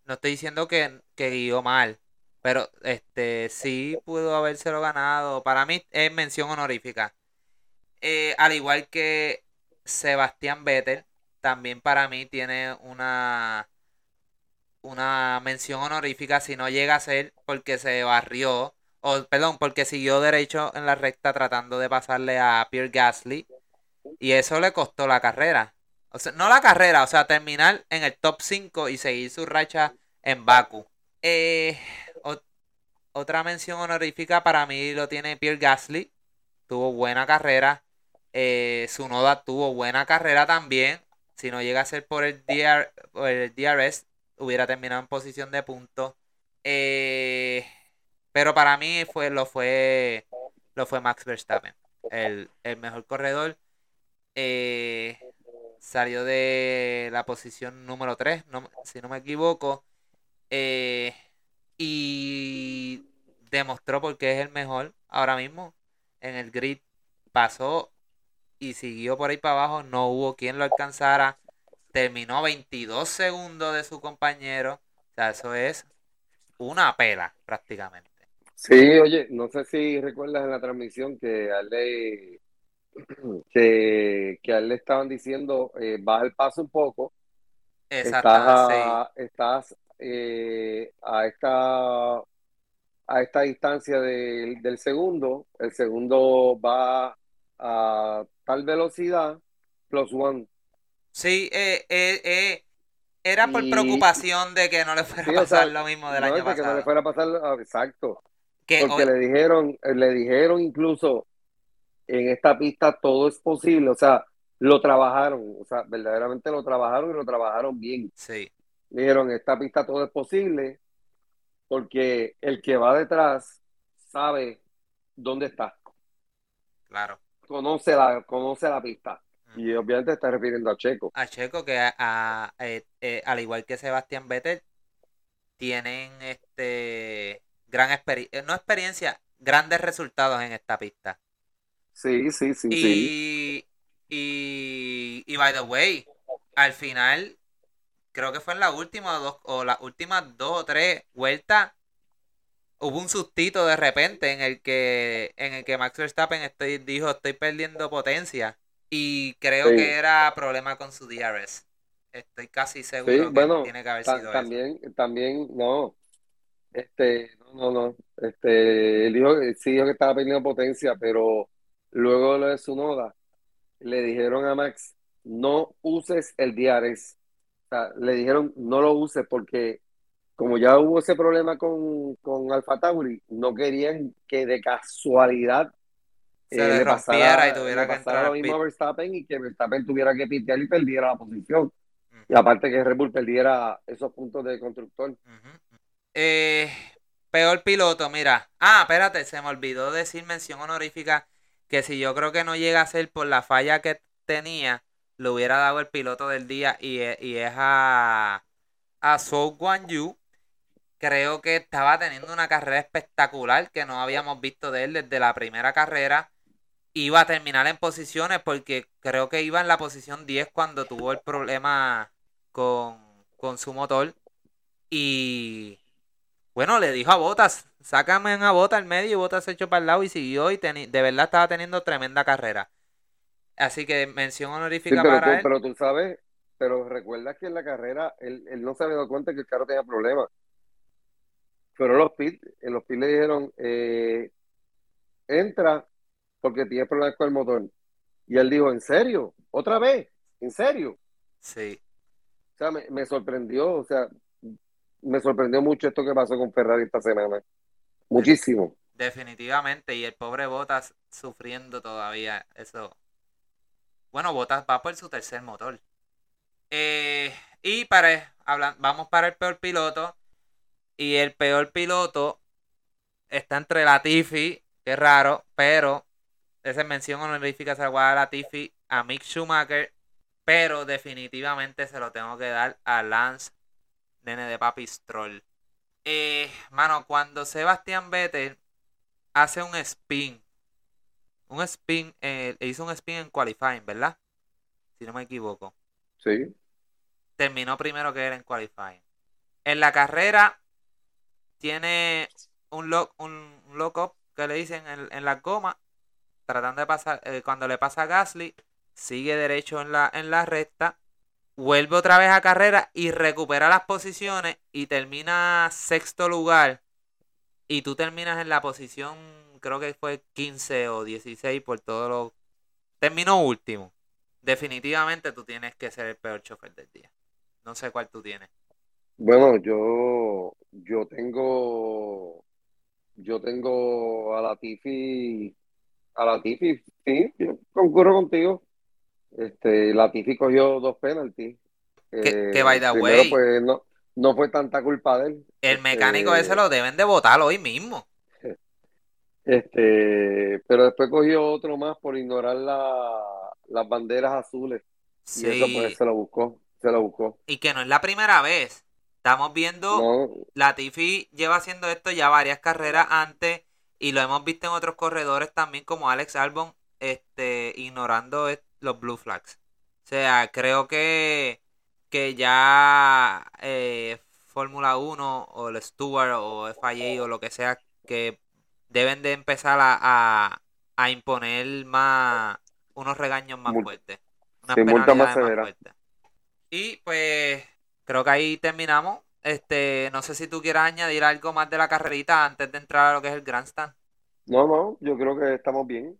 no estoy diciendo que, que mal, pero este sí pudo habérselo ganado. Para mí es mención honorífica. Al igual que Sebastián Vettel, también para mí tiene una una mención honorífica si no llega a ser porque se barrió, o perdón, porque siguió derecho en la recta tratando de pasarle a Pierre Gasly y eso le costó la carrera. O sea, no la carrera, o sea, terminar en el top 5 y seguir su racha en Baku. Eh, ot- otra mención honorífica para mí lo tiene Pierre Gasly. Tuvo buena carrera. Eh, Tsunoda tuvo buena carrera también. Si no llega a ser por el, DR por el DRS, hubiera terminado en posición de punto. Eh, pero para mí fue, lo fue lo fue Max Verstappen, el, el mejor corredor. Eh, salió de la posición número 3, no- si no me equivoco. eh, y demostró por qué es el mejor ahora mismo en el grid. Pasó y siguió por ahí para abajo. No hubo quien lo alcanzara. Terminó 22 segundos de su compañero. O sea, eso es una pela prácticamente. Sí, oye, no sé si recuerdas en la transmisión que a él le, que, que a estaban diciendo, eh, baja el paso un poco, sí. estás, a, estás eh, a esta a esta distancia del, del segundo, el segundo va a tal velocidad, plus one. Sí, eh, eh, eh, era por Y- preocupación de que no le fuera Sí, a o sea, pasar lo mismo del no, año de que no le pasado. fuera a pasar, ah, exacto. Que Porque hoy- le dijeron, eh, le dijeron incluso en esta pista todo es posible, o sea, lo trabajaron, o sea, verdaderamente lo trabajaron y lo trabajaron bien. sí, Dijeron, en esta pista todo es posible, porque el que va detrás sabe dónde está, claro. Conoce la, conoce la pista. Y obviamente está refiriendo a Checo. A Checo, que a, eh, eh, al igual que Sebastián Vettel, tienen este gran experiencia, no experiencia, grandes resultados en esta pista. Sí, sí, sí, y, sí. Y, y by the way, al final, creo que fue en la última dos, o las últimas dos o tres vueltas, hubo un sustito de repente en el que en el que Max Verstappen estoy, dijo estoy perdiendo potencia y creo que era problema con su DRS. Estoy casi seguro que tiene que haber sido también, También, no. Este, no, no, no. Este, él dijo, sí dijo que estaba perdiendo potencia, pero luego lo de su noda, le dijeron a Max, no uses el DRS. O sea, le dijeron, no lo uses porque como ya hubo ese problema con, con Alfa Tauri, no querían que de casualidad se eh, le, rompiera y tuviera que entrar lo mismo a Verstappen y que Verstappen tuviera que pitear y perdiera la posición. Y aparte que Red Bull perdiera esos puntos de constructor. eh, peor piloto, mira. Ah, espérate, se me olvidó decir mención honorífica que si yo creo que no llega a ser por la falla que tenía, le hubiera dado el piloto del día y, y es a, a Zhou Guan Yu, creo que estaba teniendo una carrera espectacular que no habíamos visto de él desde la primera carrera. Iba a terminar en posiciones porque creo que iba en la posición 10 cuando tuvo el problema con, su motor. Y bueno, le dijo a Botas, sácame una bota al medio y Botas se echó para el lado y siguió y de verdad estaba teniendo tremenda carrera. Así que mención honorífica pero para tú, Pero tú sabes, pero recuerda que en la carrera él, él no se había dado cuenta que el carro tenía problemas. Pero los pit, en los pit le dijeron, eh, entra porque tiene problemas con el motor. Y él dijo, ¿en serio? ¿Otra vez? ¿En serio? Sí. O sea, me, sorprendió, o sea, me sorprendió mucho esto que pasó con Ferrari esta semana. Muchísimo. Definitivamente, y el pobre Botas sufriendo todavía eso. Bueno, Botas va por su tercer motor. Eh, y para, vamos para el peor piloto. Y el peor piloto está entre Latifi, que es raro, pero esa mención honorífica se la voy a Latifi, a Mick Schumacher, pero definitivamente se lo tengo que dar a Lance, nene de Papi Stroll. Eh, mano, cuando Sebastián Vettel hace un spin, un spin, eh, hizo un spin en qualifying, ¿verdad? Si no me equivoco. Sí. Terminó primero que él en qualifying. En la carrera tiene un lock, un lock up que le dicen en, la goma, tratando de pasar, eh, cuando le pasa a Gasly, sigue derecho en la, en la recta, vuelve otra vez a carrera y recupera las posiciones y termina sexto lugar. Y tú terminas en la posición, creo que fue 15 o 16 por todo lo... Terminó último. Definitivamente tú tienes que ser el peor chofer del día. No sé cuál tú tienes. Bueno, yo, yo tengo, yo tengo a la Tifi, a la Tifi, sí, yo concurro contigo. Este, la Tifi cogió dos penaltis. Que, que by the way, pues no, no fue tanta culpa de él. El mecánico ese este, lo deben de votar hoy mismo. Este, pero después cogió otro más por ignorar la, las banderas azules. Y eso pues se lo buscó, se lo buscó. Y que no es la primera vez. Estamos viendo, la Latifi lleva haciendo esto ya varias carreras antes y lo hemos visto en otros corredores también como Alex Albon este, ignorando los blue flags. O sea, creo que, que ya eh, Fórmula 1 o el Stewart o FIA o lo que sea que deben de empezar a, a, imponer más unos regaños más fuertes. Unas penalidades más, más fuertes. Y pues creo que ahí terminamos. Este, no sé si tú quieras añadir algo más de la carrerita antes de entrar a lo que es el Grandstand. No, no, yo creo que estamos bien.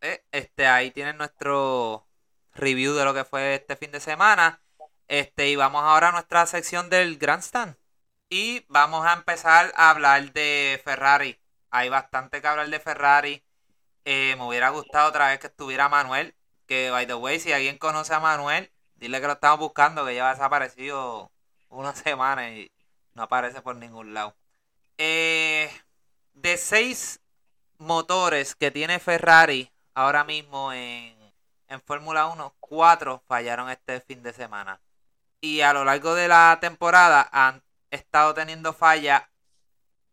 Eh, este, ahí tienen nuestro review de lo que fue este fin de semana. Este, y vamos ahora a nuestra sección del Grandstand. Y vamos a empezar a hablar de Ferrari. Hay bastante que hablar de Ferrari. Eh, me hubiera gustado otra vez que estuviera Manuel. Que, by the way, si alguien conoce a Manuel, Dile que lo estamos buscando, que ya ha desaparecido una semana y no aparece por ningún lado. Eh, de seis motores que tiene Ferrari ahora mismo en, en Fórmula 1, cuatro fallaron este fin de semana. Y a lo largo de la temporada han estado teniendo fallas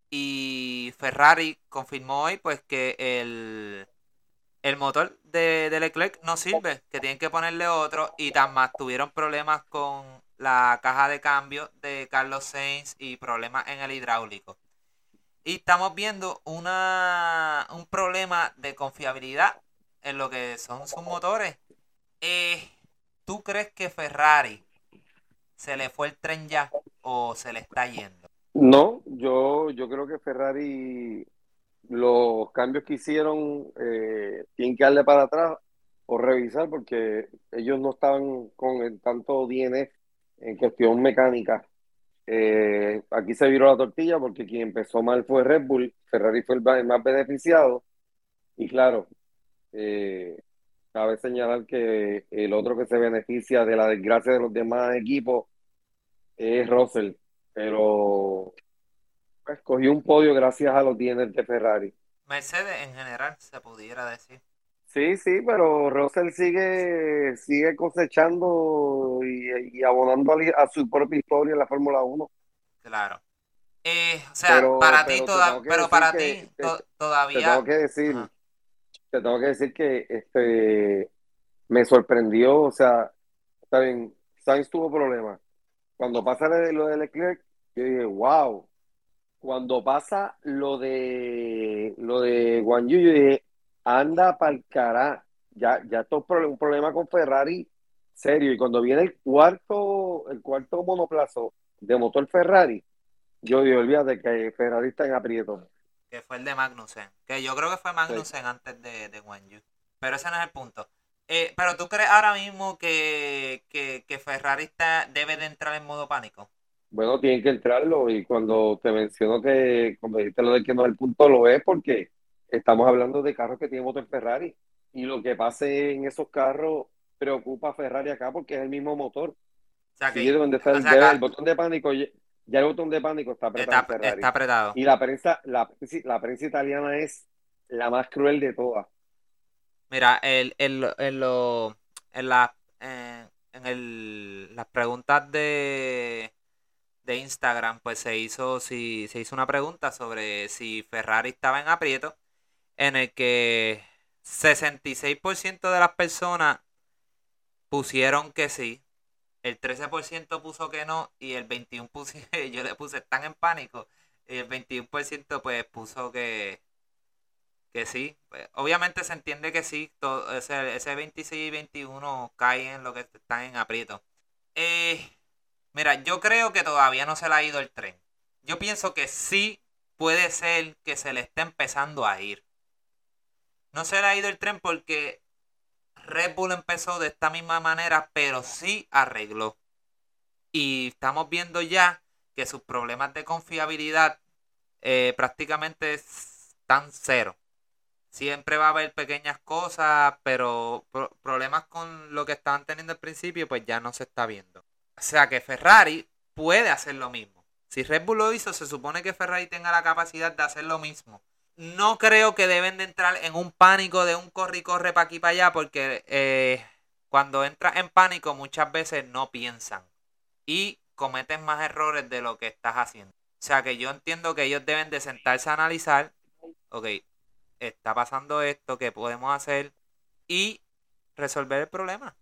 y Ferrari confirmó hoy pues que el, el motor de, de, Leclerc no sirve, que tienen que ponerle otro y tan más tuvieron problemas con la caja de cambio de Carlos Sainz y problemas en el hidráulico. Y estamos viendo una, un problema de confiabilidad en lo que son sus motores. Eh, ¿Tú crees que Ferrari se le fue el tren ya o se le está yendo? No, yo, yo creo que Ferrari, los cambios que hicieron, eh, tienen que darle para atrás o revisar porque ellos no estaban con tanto DNF en cuestión mecánica. Eh, aquí se viró la tortilla porque quien empezó mal fue Red Bull, Ferrari fue el más beneficiado y claro, eh, cabe señalar que el otro que se beneficia de la desgracia de los demás equipos es Russell, pero pues, un podio gracias a los DNF de Ferrari. Mercedes en general se pudiera decir. Sí, sí, pero Russell sigue, sigue cosechando y, abonando a, su propia historia en la Fórmula 1. Claro. Eh, o sea, para ti, toda, pero para ti todavía... Te tengo que decir, te tengo que decir que este me sorprendió, o sea, está bien, Sainz tuvo problemas. Cuando pasa lo de Leclerc, yo dije, wow. Cuando pasa lo de lo de Guan Yu, yo dije, anda para el cara. Ya, ya esto es un problema con Ferrari serio. Y cuando viene el cuarto, el cuarto monoplazo de motor Ferrari, yo digo, olvídate que Ferrari está en aprieto que fue el de Magnussen. Que yo creo que fue Magnussen antes de, de Yu. Pero ese no es el punto. Eh, pero tú crees ahora mismo que, que, Ferrari está, debe de entrar en modo pánico. Bueno, tiene que entrarlo y cuando te menciono que, como dijiste lo de que no es el punto, lo es porque estamos hablando de carros que tienen motor Ferrari y lo que pase en esos carros preocupa a Ferrari acá porque es el mismo motor. O sea que, donde está el, botón de pánico ya el botón de pánico está apretado. Está, apretado. Y la prensa, la, la, prensa italiana es la más cruel de todas. Mira, el, el, en, lo, en, la, en, el, las preguntas de, de Instagram, pues se hizo, si, se hizo una pregunta sobre si Ferrari estaba en aprieto, en el que 66% de las personas pusieron que sí, el 13% puso que no y el 21% yo le puse están en pánico y el 21% pues puso que que sí. Pues, obviamente se entiende que sí, todo, ese, ese 26 y 21 caen en lo que están en aprieto. Eh, mira, yo creo que todavía no se le ha ido el tren. Yo pienso que sí puede ser que se le esté empezando a ir. No se le ha ido el tren porque Red Bull empezó de esta misma manera, pero sí arregló. Y estamos viendo ya que sus problemas de confiabilidad eh, prácticamente están cero. Siempre va a haber pequeñas cosas, pero problemas con lo que estaban teniendo al principio, pues ya no se está viendo. O sea que Ferrari puede hacer lo mismo. Si Red Bull lo hizo, se supone que Ferrari tenga la capacidad de hacer lo mismo no creo que deben de entrar en un pánico de un corre y corre para aquí para allá porque eh, cuando entras en pánico muchas veces no piensan y cometen más errores de lo que estás haciendo. O sea que yo entiendo que ellos deben de sentarse a analizar, ok, está pasando esto, ¿qué podemos hacer? Y resolver el problema.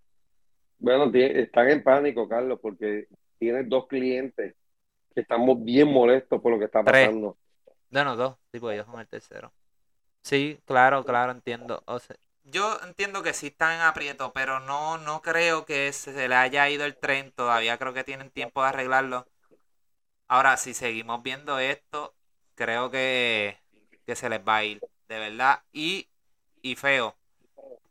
Bueno, están en pánico, Carlos, porque tienes dos clientes que estamos bien molestos por lo que está pasando. Bueno, dos, tipo ellos son el tercero. Sí, claro, claro, entiendo. O sea, yo entiendo que sí están en aprieto, pero no, no creo que se le haya ido el tren. Todavía creo que tienen tiempo de arreglarlo. Ahora, si seguimos viendo esto, creo que, se les va a ir, de verdad. Y, y feo.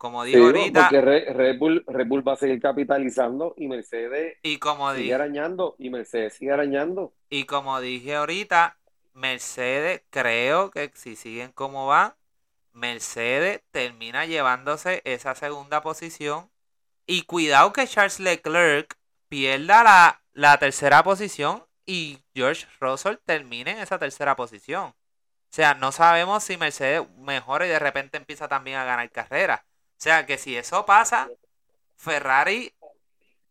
Como digo ahorita. Porque Red, Bull, Red Bull va a seguir capitalizando y Mercedes y como sigue arañando y Mercedes sigue arañando. Y como dije ahorita, Mercedes, creo que si siguen como van, Mercedes termina llevándose esa segunda posición. Y cuidado que Charles Leclerc pierda la, la tercera posición y George Russell termine en esa tercera posición. O sea, no sabemos si Mercedes mejora y de repente empieza también a ganar carrera. O sea que si eso pasa, Ferrari,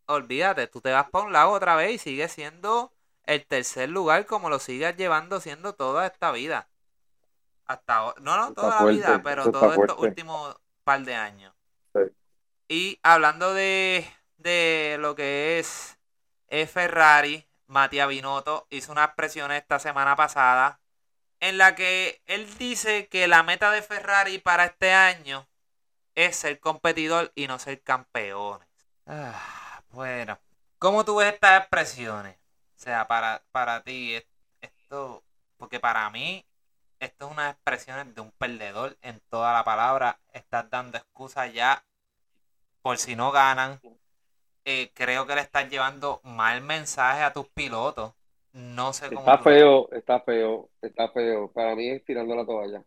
olvídate, tú te vas por un lado otra vez y sigue siendo el tercer lugar como lo sigues llevando siendo toda esta vida. Hasta no, no toda la vida, pero todos estos últimos par de años. Y hablando de, de lo que es, es Ferrari, Matías Binotto hizo unas presiones esta semana pasada en la que él dice que la meta de Ferrari para este año es ser competidor y no ser campeones. Ah, bueno, ¿cómo tú ves estas expresiones? O sea, para, para ti, esto, porque para mí, esto es unas expresiones de un perdedor en toda la palabra. Estás dando excusas ya por si no ganan. Eh, creo que le estás llevando mal mensaje a tus pilotos. No sé cómo. Está feo, está feo, está feo. Para mí es tirando la toalla.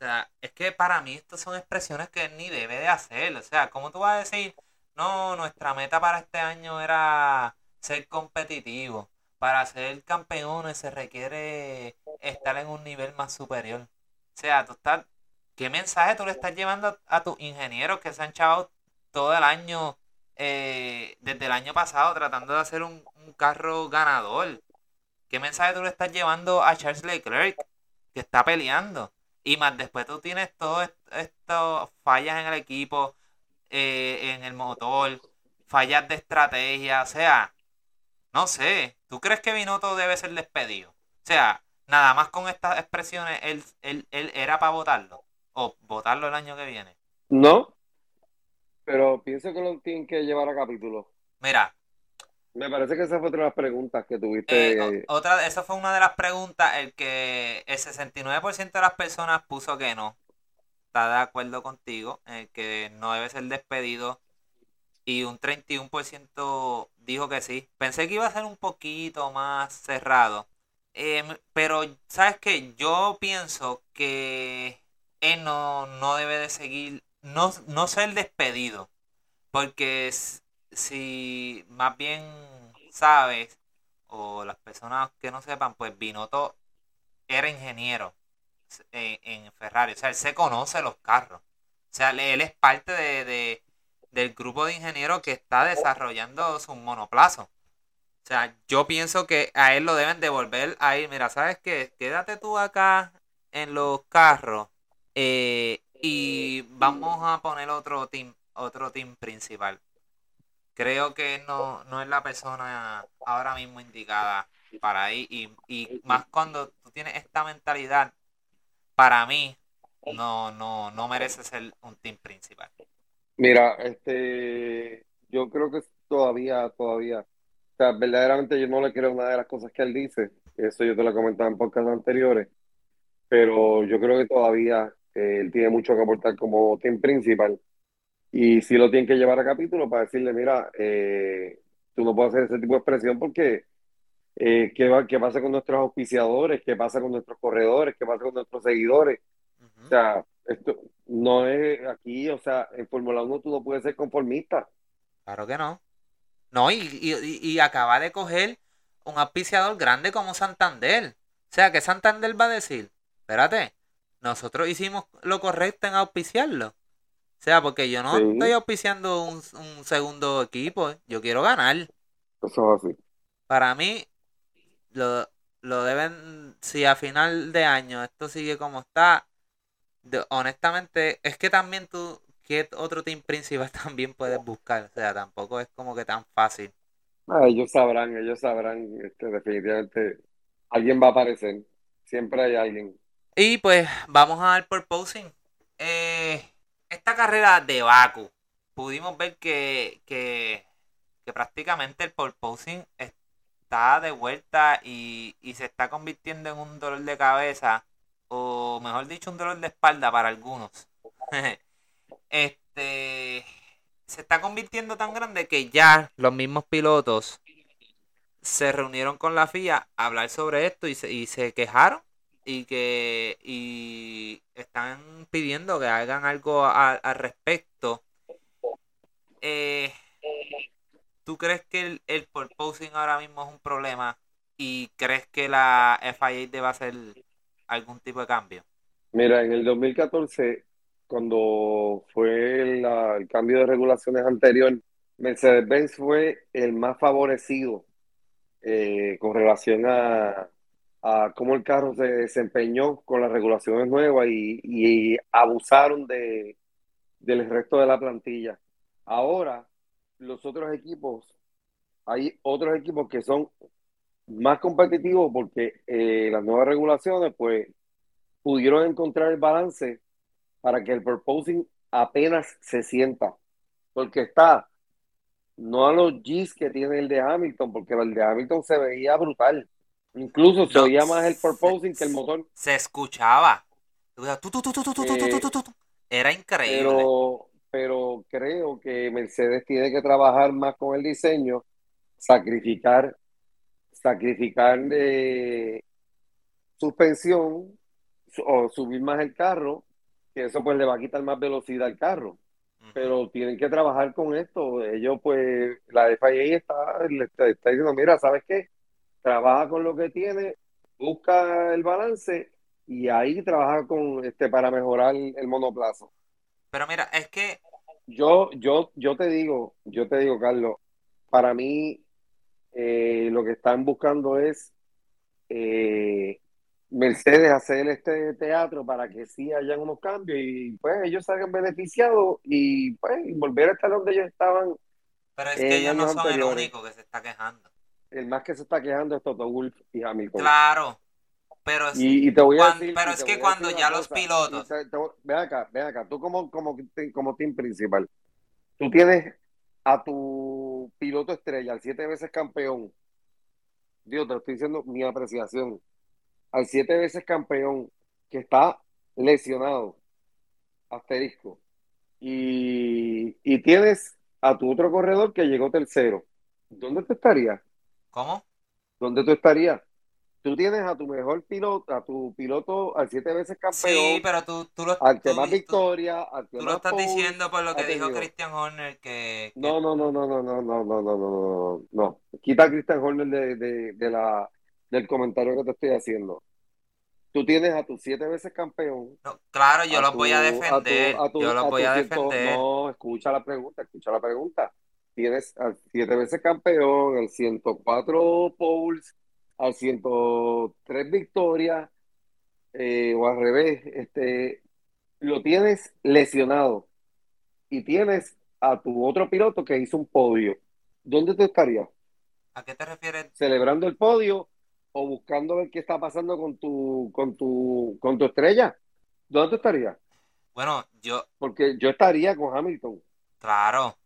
O sea, es que para mí estas son expresiones que él ni debe de hacer. O sea, ¿cómo tú vas a decir, no, nuestra meta para este año era ser competitivo? para ser campeones se requiere estar en un nivel más superior. O sea, tú estás, ¿qué mensaje tú le estás llevando a, tus ingenieros que se han chavado todo el año, eh, desde el año pasado, tratando de hacer un, carro ganador? ¿Qué mensaje tú le estás llevando a Charles Leclerc, que está peleando? Y más después tú tienes todas estas fallas en el equipo, eh, en el motor, fallas de estrategia, o sea, no sé, ¿tú crees que Binotto debe ser despedido? O sea, nada más con estas expresiones, él, él, él era para votarlo. O votarlo el año que viene. No, pero pienso que lo tienen que llevar a capítulo. Mira. Me parece que esa fue otra de las preguntas que tuviste. Eh, otra, esa fue una de las preguntas, el que el 69% de las personas puso que no. Está de acuerdo contigo, el que no debe ser despedido y un 31% dijo que sí. Pensé que iba a ser un poquito más cerrado. Em, pero, ¿sabes qué? Yo pienso que él no, no debe de seguir, no, no ser despedido. Porque si más bien sabes, o las personas que no sepan, pues Binotto era ingeniero en, en Ferrari. O sea, él se conoce los carros. O sea, él es parte de del grupo de ingenieros que está desarrollando su monoplazo. O sea, yo pienso que a él lo deben devolver ahí. Mira, ¿sabes qué? Quédate tú acá en los carros eh, y vamos a poner otro team, otro team principal. Creo que no, no es la persona ahora mismo indicada para ahí. Y, y más cuando tú tienes esta mentalidad, para mí no, no, no merece ser un team principal. Mira, este, yo creo que todavía, todavía, o sea, verdaderamente yo no le creo una de las cosas que él dice, eso yo te lo comentaba en podcast anteriores, pero yo creo que todavía eh, él tiene mucho que aportar como team principal y sí lo tiene que llevar a capítulo para decirle, mira, eh, tú no puedes hacer ese tipo de expresión porque eh, ¿qué, va, ¿qué pasa con nuestros auspiciadores? ¿Qué pasa con nuestros corredores? ¿Qué pasa con nuestros seguidores? O sea, esto no es aquí, o sea, en Fórmula 1 tú no puedes ser conformista. Claro que no. No, y, y, acaba de coger un auspiciador grande como Santander. O sea, que Santander va a decir, espérate, nosotros hicimos lo correcto en auspiciarlo. O sea, porque yo no estoy auspiciando un, segundo equipo, yo quiero ganar. Eso es así. Para mí, lo, lo deben, si a final de año esto sigue como está, honestamente, es que también tú, ¿qué otro team principal también puedes buscar? O sea, tampoco es como que tan fácil. Ah, ellos sabrán, ellos sabrán, este, definitivamente alguien va a aparecer. Siempre hay alguien. Y pues vamos a dar por posing. Esta carrera de Baku, pudimos ver que, que, prácticamente el posing está de vuelta y, y se está convirtiendo en un dolor de cabeza o mejor dicho, un dolor de espalda para algunos. este se está convirtiendo tan grande que ya los mismos pilotos se reunieron con la FIA a hablar sobre esto y se, y se quejaron y que y están pidiendo que hagan algo al respecto. Eh, ¿Tú crees que el, el porposing ahora mismo es un problema y crees que la FIA debe hacer algún tipo de cambio? Mira, en el 2014 cuando fue el cambio de regulaciones anterior, Mercedes-Benz fue el más favorecido eh, con relación a, a cómo el carro se desempeñó con las regulaciones nuevas y, y abusaron de, del resto de la plantilla. Ahora, los otros equipos, hay otros equipos que son más competitivos porque eh, las nuevas regulaciones, pues, pudieron encontrar el balance para que el proposing apenas se sienta. Porque está, no a los Gs que tiene el de Hamilton, porque el de Hamilton se veía brutal. Incluso se oía más el proposing que el motor. Se escuchaba. Era increíble. Pero, pero creo que Mercedes tiene que trabajar más con el diseño, sacrificar, sacrificar eh, suspensión o subir más el carro, que eso pues le va a quitar más velocidad al carro. Pero tienen que trabajar con esto. Ellos, pues, la FIA está, le está, está diciendo, mira, ¿sabes qué? Trabaja con lo que tiene, busca el balance y ahí trabaja con este para mejorar el monoplazo. Pero mira, es que Yo, yo, yo te digo, yo te digo, Carlos, para mí eh, lo que están buscando es eh, Mercedes hacer este teatro para que sí hayan unos cambios y pues ellos salgan beneficiados y pues volver a estar donde ellos estaban. Pero es que ellos no son el único que se está quejando. El más que se está quejando es Toto Wolff y Hamilton. Claro. Pero, es- Y, y te voy a decir, pero es te que cuando ya los pilotos. te- te ven acá, ven acá, tú como, como, como team principal, tú tienes a tu piloto estrella, al siete veces campeón, Dios, te lo estoy diciendo mi apreciación, al siete veces campeón que está lesionado, asterisco, y, y tienes a tu otro corredor que llegó tercero, ¿dónde tú estarías? ¿Cómo? ¿Dónde tú estarías? Tú tienes a tu mejor piloto, a tu piloto, al siete veces campeón, Sí, pero tú, tú lo, al que tú- más tú- victoria, al que tú lo estás diciendo por lo que dijo. Christian Horner que, que- No, no, no, no, no, no, no, no, no, no, no, no. Quita a Christian Horner de, de, de la, del comentario que te estoy haciendo. Tú tienes a tu siete veces campeón, no, claro, yo a los voy a defender. a tu- yo los a voy a defender. No, escucha la pregunta, escucha la pregunta. Tienes al siete veces campeón, al 104 poles, al 103 victorias, eh, o al revés, este, lo tienes lesionado y tienes a tu otro piloto que hizo un podio. ¿Dónde tú estarías? ¿A qué te refieres? ¿Celebrando el podio o buscando ver qué está pasando con tu, con tu, con tu estrella? ¿Dónde tú estarías? Bueno, yo, Porque yo estaría con Hamilton, claro.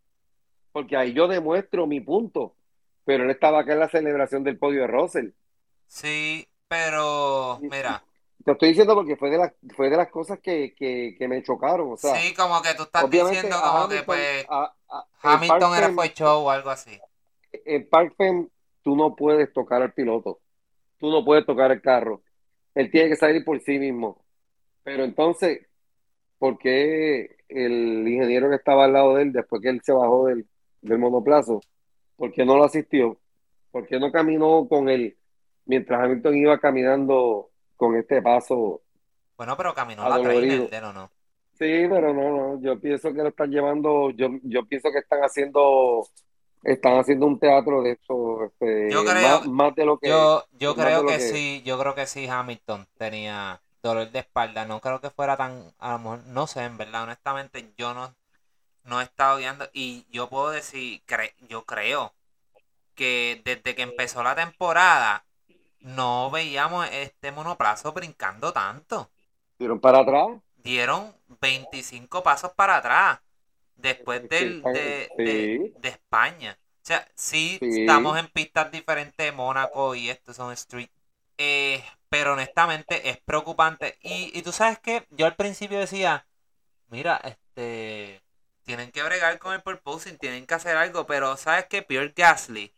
Porque ahí yo demuestro mi punto. Pero él estaba acá en la celebración del podio de Russell. Sí, pero mira, Te estoy diciendo porque fue de las, fue de las cosas que, que, que me chocaron. O sea, sí, como que tú estás diciendo como que pues a- a- en Hamilton era fue show o algo así. en Park Fem, tú no puedes tocar al piloto. Tú no puedes tocar el carro. Él tiene que salir por sí mismo. Pero entonces, ¿por qué el ingeniero que estaba al lado de él, después que él se bajó del, del monoplazo, ¿por qué no lo asistió? ¿Por qué no caminó con él mientras Hamilton iba caminando con este paso? Bueno, pero caminó la o no. Sí, pero no, no, yo pienso que lo están llevando, yo, yo pienso que están haciendo, están haciendo un teatro de esto, este, Yo creo- más, más de lo que Yo, yo creo que que- sí, yo creo que sí Hamilton tenía dolor de espalda. No creo que fuera tan, a lo mejor, no sé, en verdad, honestamente, yo no, no he estado guiando y yo puedo decir, cre- yo creo que desde que empezó la temporada no veíamos este monoplazo brincando tanto. dieron para atrás. Dieron 25 pasos para atrás después del, de, Sí. de- de España. O sea, sí, Sí. estamos en pistas diferentes, Mónaco y estos son street. Eh, pero honestamente es preocupante. Y, y tú sabes que yo al principio decía, mira, este, tienen que bregar con el purposing, tienen que hacer algo, pero sabes que Pierre Gasly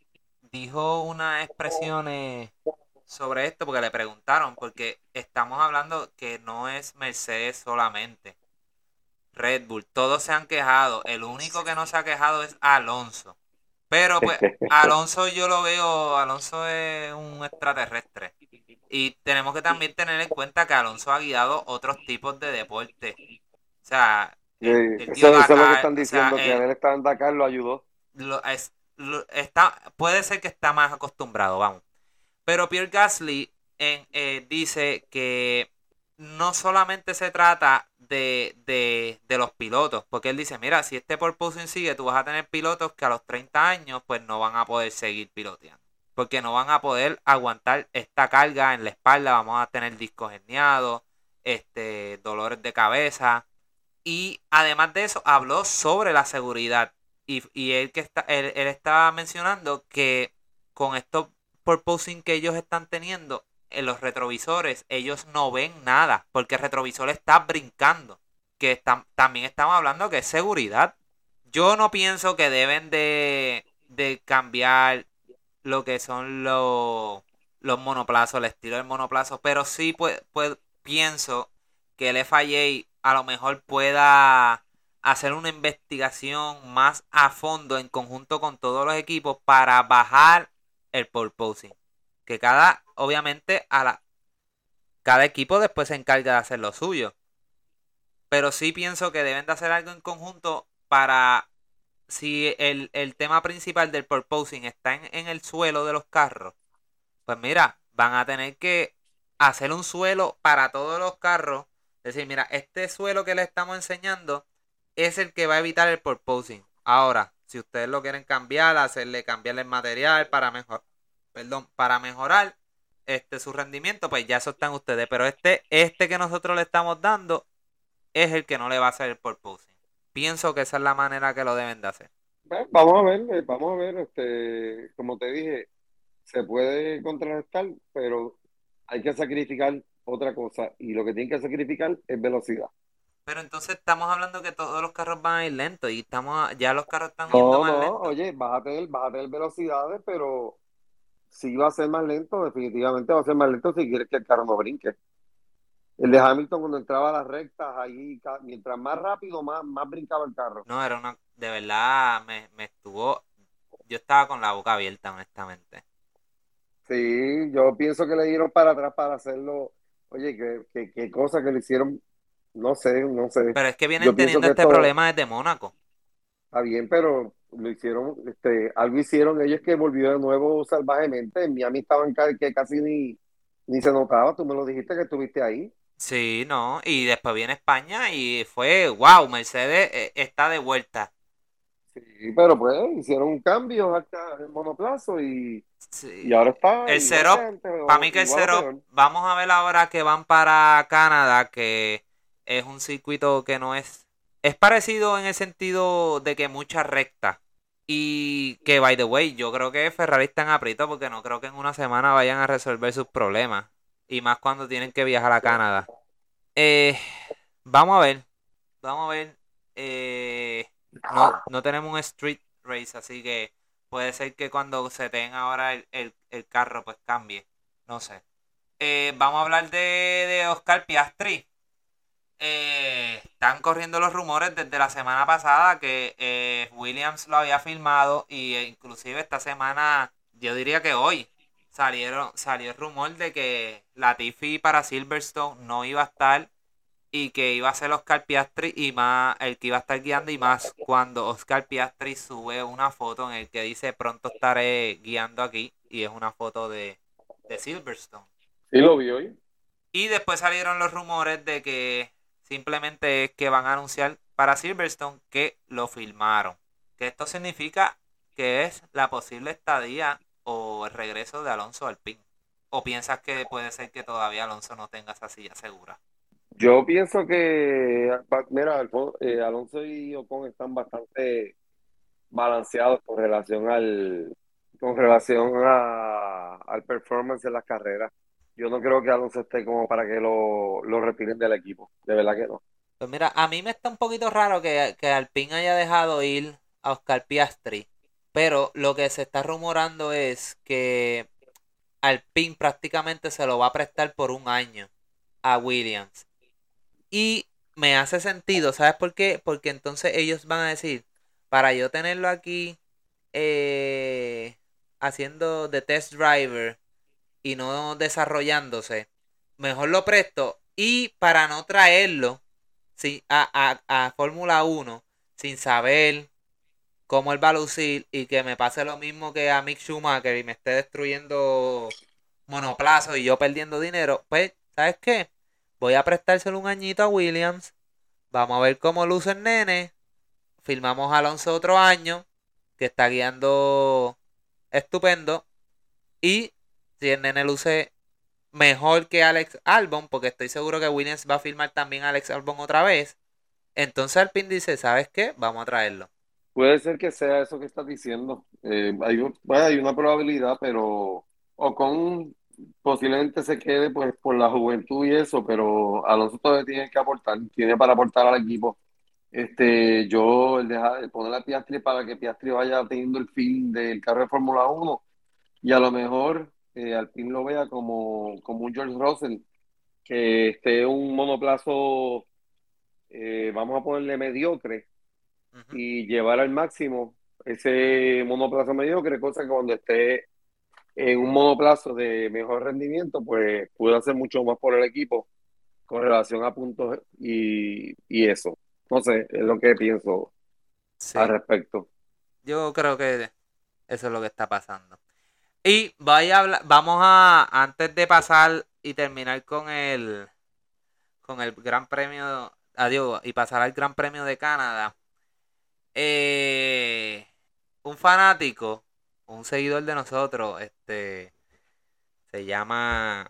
dijo unas expresiones sobre esto porque le preguntaron, porque estamos hablando que no es Mercedes solamente. Red Bull, todos se han quejado. El único que no se ha quejado es Alonso. Pero pues Alonso yo lo veo, Alonso es un extraterrestre. Y tenemos que también tener en cuenta que Alonso ha guiado otros tipos de deporte. O sea, eso, es lo que están diciendo, que él está en Dakar lo ayudó. es, está, puede ser que está más acostumbrado, vamos. Pero Pierre Gasly en, eh, dice que no solamente se trata de, de, de, los pilotos, porque él dice, mira, si este porpoising sigue, tú vas a tener pilotos que a los 30 años pues no van a poder seguir piloteando, porque no van a poder aguantar esta carga en la espalda, vamos a tener discos herniados, este, dolores de cabeza, y además de eso habló sobre la seguridad, y, y él, que está, él, él estaba mencionando que con estos porpoising que ellos están teniendo, en los retrovisores ellos no ven nada porque el retrovisor está brincando. Que están, también estamos hablando que es seguridad. Yo no pienso que deben de, de cambiar lo que son los, los monoplazos, el estilo del monoplazo, pero sí pues, pues, pienso que el FIA a lo mejor pueda hacer una investigación más a fondo en conjunto con todos los equipos para bajar el porpoising que cada, obviamente, a la, cada equipo después se encarga de hacer lo suyo. Pero sí pienso que deben de hacer algo en conjunto para, si el, tema principal del purposing está en, en el suelo de los carros, pues mira, van a tener que hacer un suelo para todos los carros. Es decir, mira, este suelo que le estamos enseñando es el que va a evitar el purposing. Ahora, si ustedes lo quieren cambiar, hacerle cambiarle el material para mejor, perdón, para mejorar este su rendimiento, pues ya eso están ustedes. Pero este, este que nosotros le estamos dando es el que no le va a hacer el purposing. Pienso que esa es la manera que lo deben de hacer. vamos a ver, eh, vamos a ver, este, como te dije, se puede contrarrestar, pero hay que sacrificar otra cosa y lo que tienen que sacrificar es velocidad. Pero entonces estamos hablando que todos los carros van a ir lentos y estamos ya los carros están yendo más no, Oye, vas a tener, vas a tener velocidades, pero si va a ser más lento, definitivamente va a ser más lento si quieres que el carro no brinque. El de Hamilton cuando entraba a las rectas, ahí mientras más rápido, más, más brincaba el carro. No, era una, de verdad, me, me estuvo, yo estaba con la boca abierta, honestamente. Sí, yo pienso que le dieron para atrás para hacerlo. Oye, qué, qué, cosa que le hicieron, no sé, no sé. Pero es que vienen teniendo este problema desde Mónaco. Está bien, pero lo hicieron, este, algo hicieron ellos que volvió de nuevo salvajemente. En Miami estaban que casi ni, ni se notaba. Tú me lo dijiste que estuviste ahí. Sí, no. Y después viene España y fue, wow, Mercedes eh, está de vuelta. Sí, pero pues hicieron un cambio hasta el monoplazo y, y ahora está. El cero, para mí que el cero, vamos a ver ahora que van para Canadá, que es un circuito que no es es parecido en el sentido de que mucha recta. Y que, by the way, yo creo que Ferrari está en aprieto porque no creo que en una semana vayan a resolver sus problemas. Y más cuando tienen que viajar a Canadá. Eh, vamos a ver. Vamos a ver. Eh, no, tenemos un street race, así que puede ser que cuando se tenga ahora el, carro, pues cambie. No sé. Eh, vamos a hablar de, de Oscar Piastri. Eh, están corriendo los rumores desde la semana pasada que eh, Williams lo había filmado y e inclusive esta semana, yo diría que hoy, salieron, salió el rumor de que Latifi para Silverstone no iba a estar y que iba a ser Oscar Piastri y más el que iba a estar guiando y más cuando Oscar Piastri sube una foto en el que dice pronto estaré guiando aquí y es una foto de, de Silverstone. Sí, lo vi hoy. Y después salieron los rumores de que Simplemente es que van a anunciar para Silverstone que lo filmaron. Que esto significa que es la posible estadía o el regreso de Alonso al PIN. ¿O piensas que puede ser que todavía Alonso no tenga esa silla segura? Yo pienso que, mira, eh, Alonso y Ocon están bastante balanceados con relación al con relación a, al performance de las carreras yo no creo que Alonso esté como para que lo, lo retiren del equipo. De verdad que no. Pues mira, a mí me está un poquito raro que, que Alpine haya dejado ir a Oscar Piastri. Pero lo que se está rumorando es que Alpine prácticamente se lo va a prestar por un año a Williams. Y me hace sentido, ¿sabes por qué? Porque entonces ellos van a decir, para yo tenerlo aquí eh, haciendo de test driver y no desarrollándose, mejor lo presto. Y para no traerlo, sin, a, a, a Fórmula 1 sin saber cómo él va a lucir y que me pase lo mismo que a Mick Schumacher y me esté destruyendo monoplazo y yo perdiendo dinero, pues, ¿sabes qué? Voy a prestárselo un añito a Williams. Vamos a ver cómo luce el nene. Filmamos a Alonso otro año, que está guiando estupendo. Y si el nene luce mejor que Alex Albon, porque estoy seguro que Williams va a filmar también a Alex Albon otra vez. Entonces Alpine dice, ¿sabes qué? Vamos a traerlo. Puede ser que sea eso que estás diciendo. Eh, hay, hay una probabilidad, pero Ocon posiblemente se quede pues por la juventud y eso, pero Alonso todavía tiene que aportar, tiene para aportar al equipo. Este, yo el dejar, poner a Piastri para que Piastri vaya teniendo el fin del carro de Fórmula 1 y a lo mejor eh, Alpine lo vea como, como un George Russell, que esté un monoplazo, eh, vamos a ponerle mediocre, y llevar al máximo ese monoplazo mediocre, cosa que cuando esté en un monoplazo de mejor rendimiento, pues puede hacer mucho más por el equipo con relación a puntos y, y eso. No sé, es lo que pienso al respecto. Yo creo que eso es lo que está pasando. Y vaya vamos a, antes de pasar y terminar con el, con el Gran Premio, adiós, y pasar al Gran Premio de Canadá, eh, un fanático, un seguidor de nosotros, este, se llama,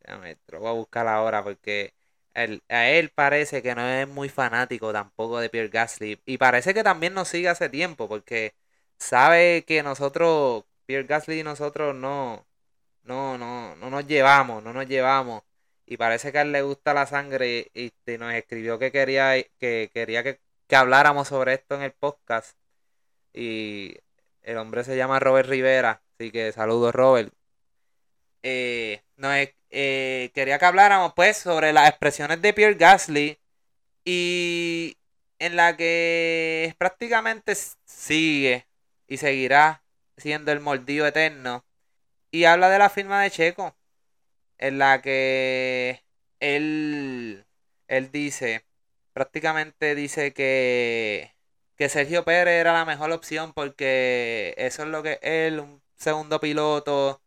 déjame, lo voy a buscar ahora porque a él parece que no es muy fanático tampoco de Pierre Gasly y parece que también nos sigue hace tiempo porque sabe que nosotros, Pierre Gasly y nosotros no, no, no, no nos llevamos, no nos llevamos y parece que a él le gusta la sangre y, y nos escribió que quería que quería que que habláramos sobre esto en el podcast. Y el hombre se llama Robert Rivera, así que saludos Robert. Eh, no, eh, quería que habláramos pues sobre las expresiones de Pierre Gasly y en la que prácticamente sigue y seguirá siendo el mordido eterno. Y habla de la firma de Checo, en la que él, él dice prácticamente dice que, que Sergio Pérez era la mejor opción porque eso es lo que él, un segundo piloto,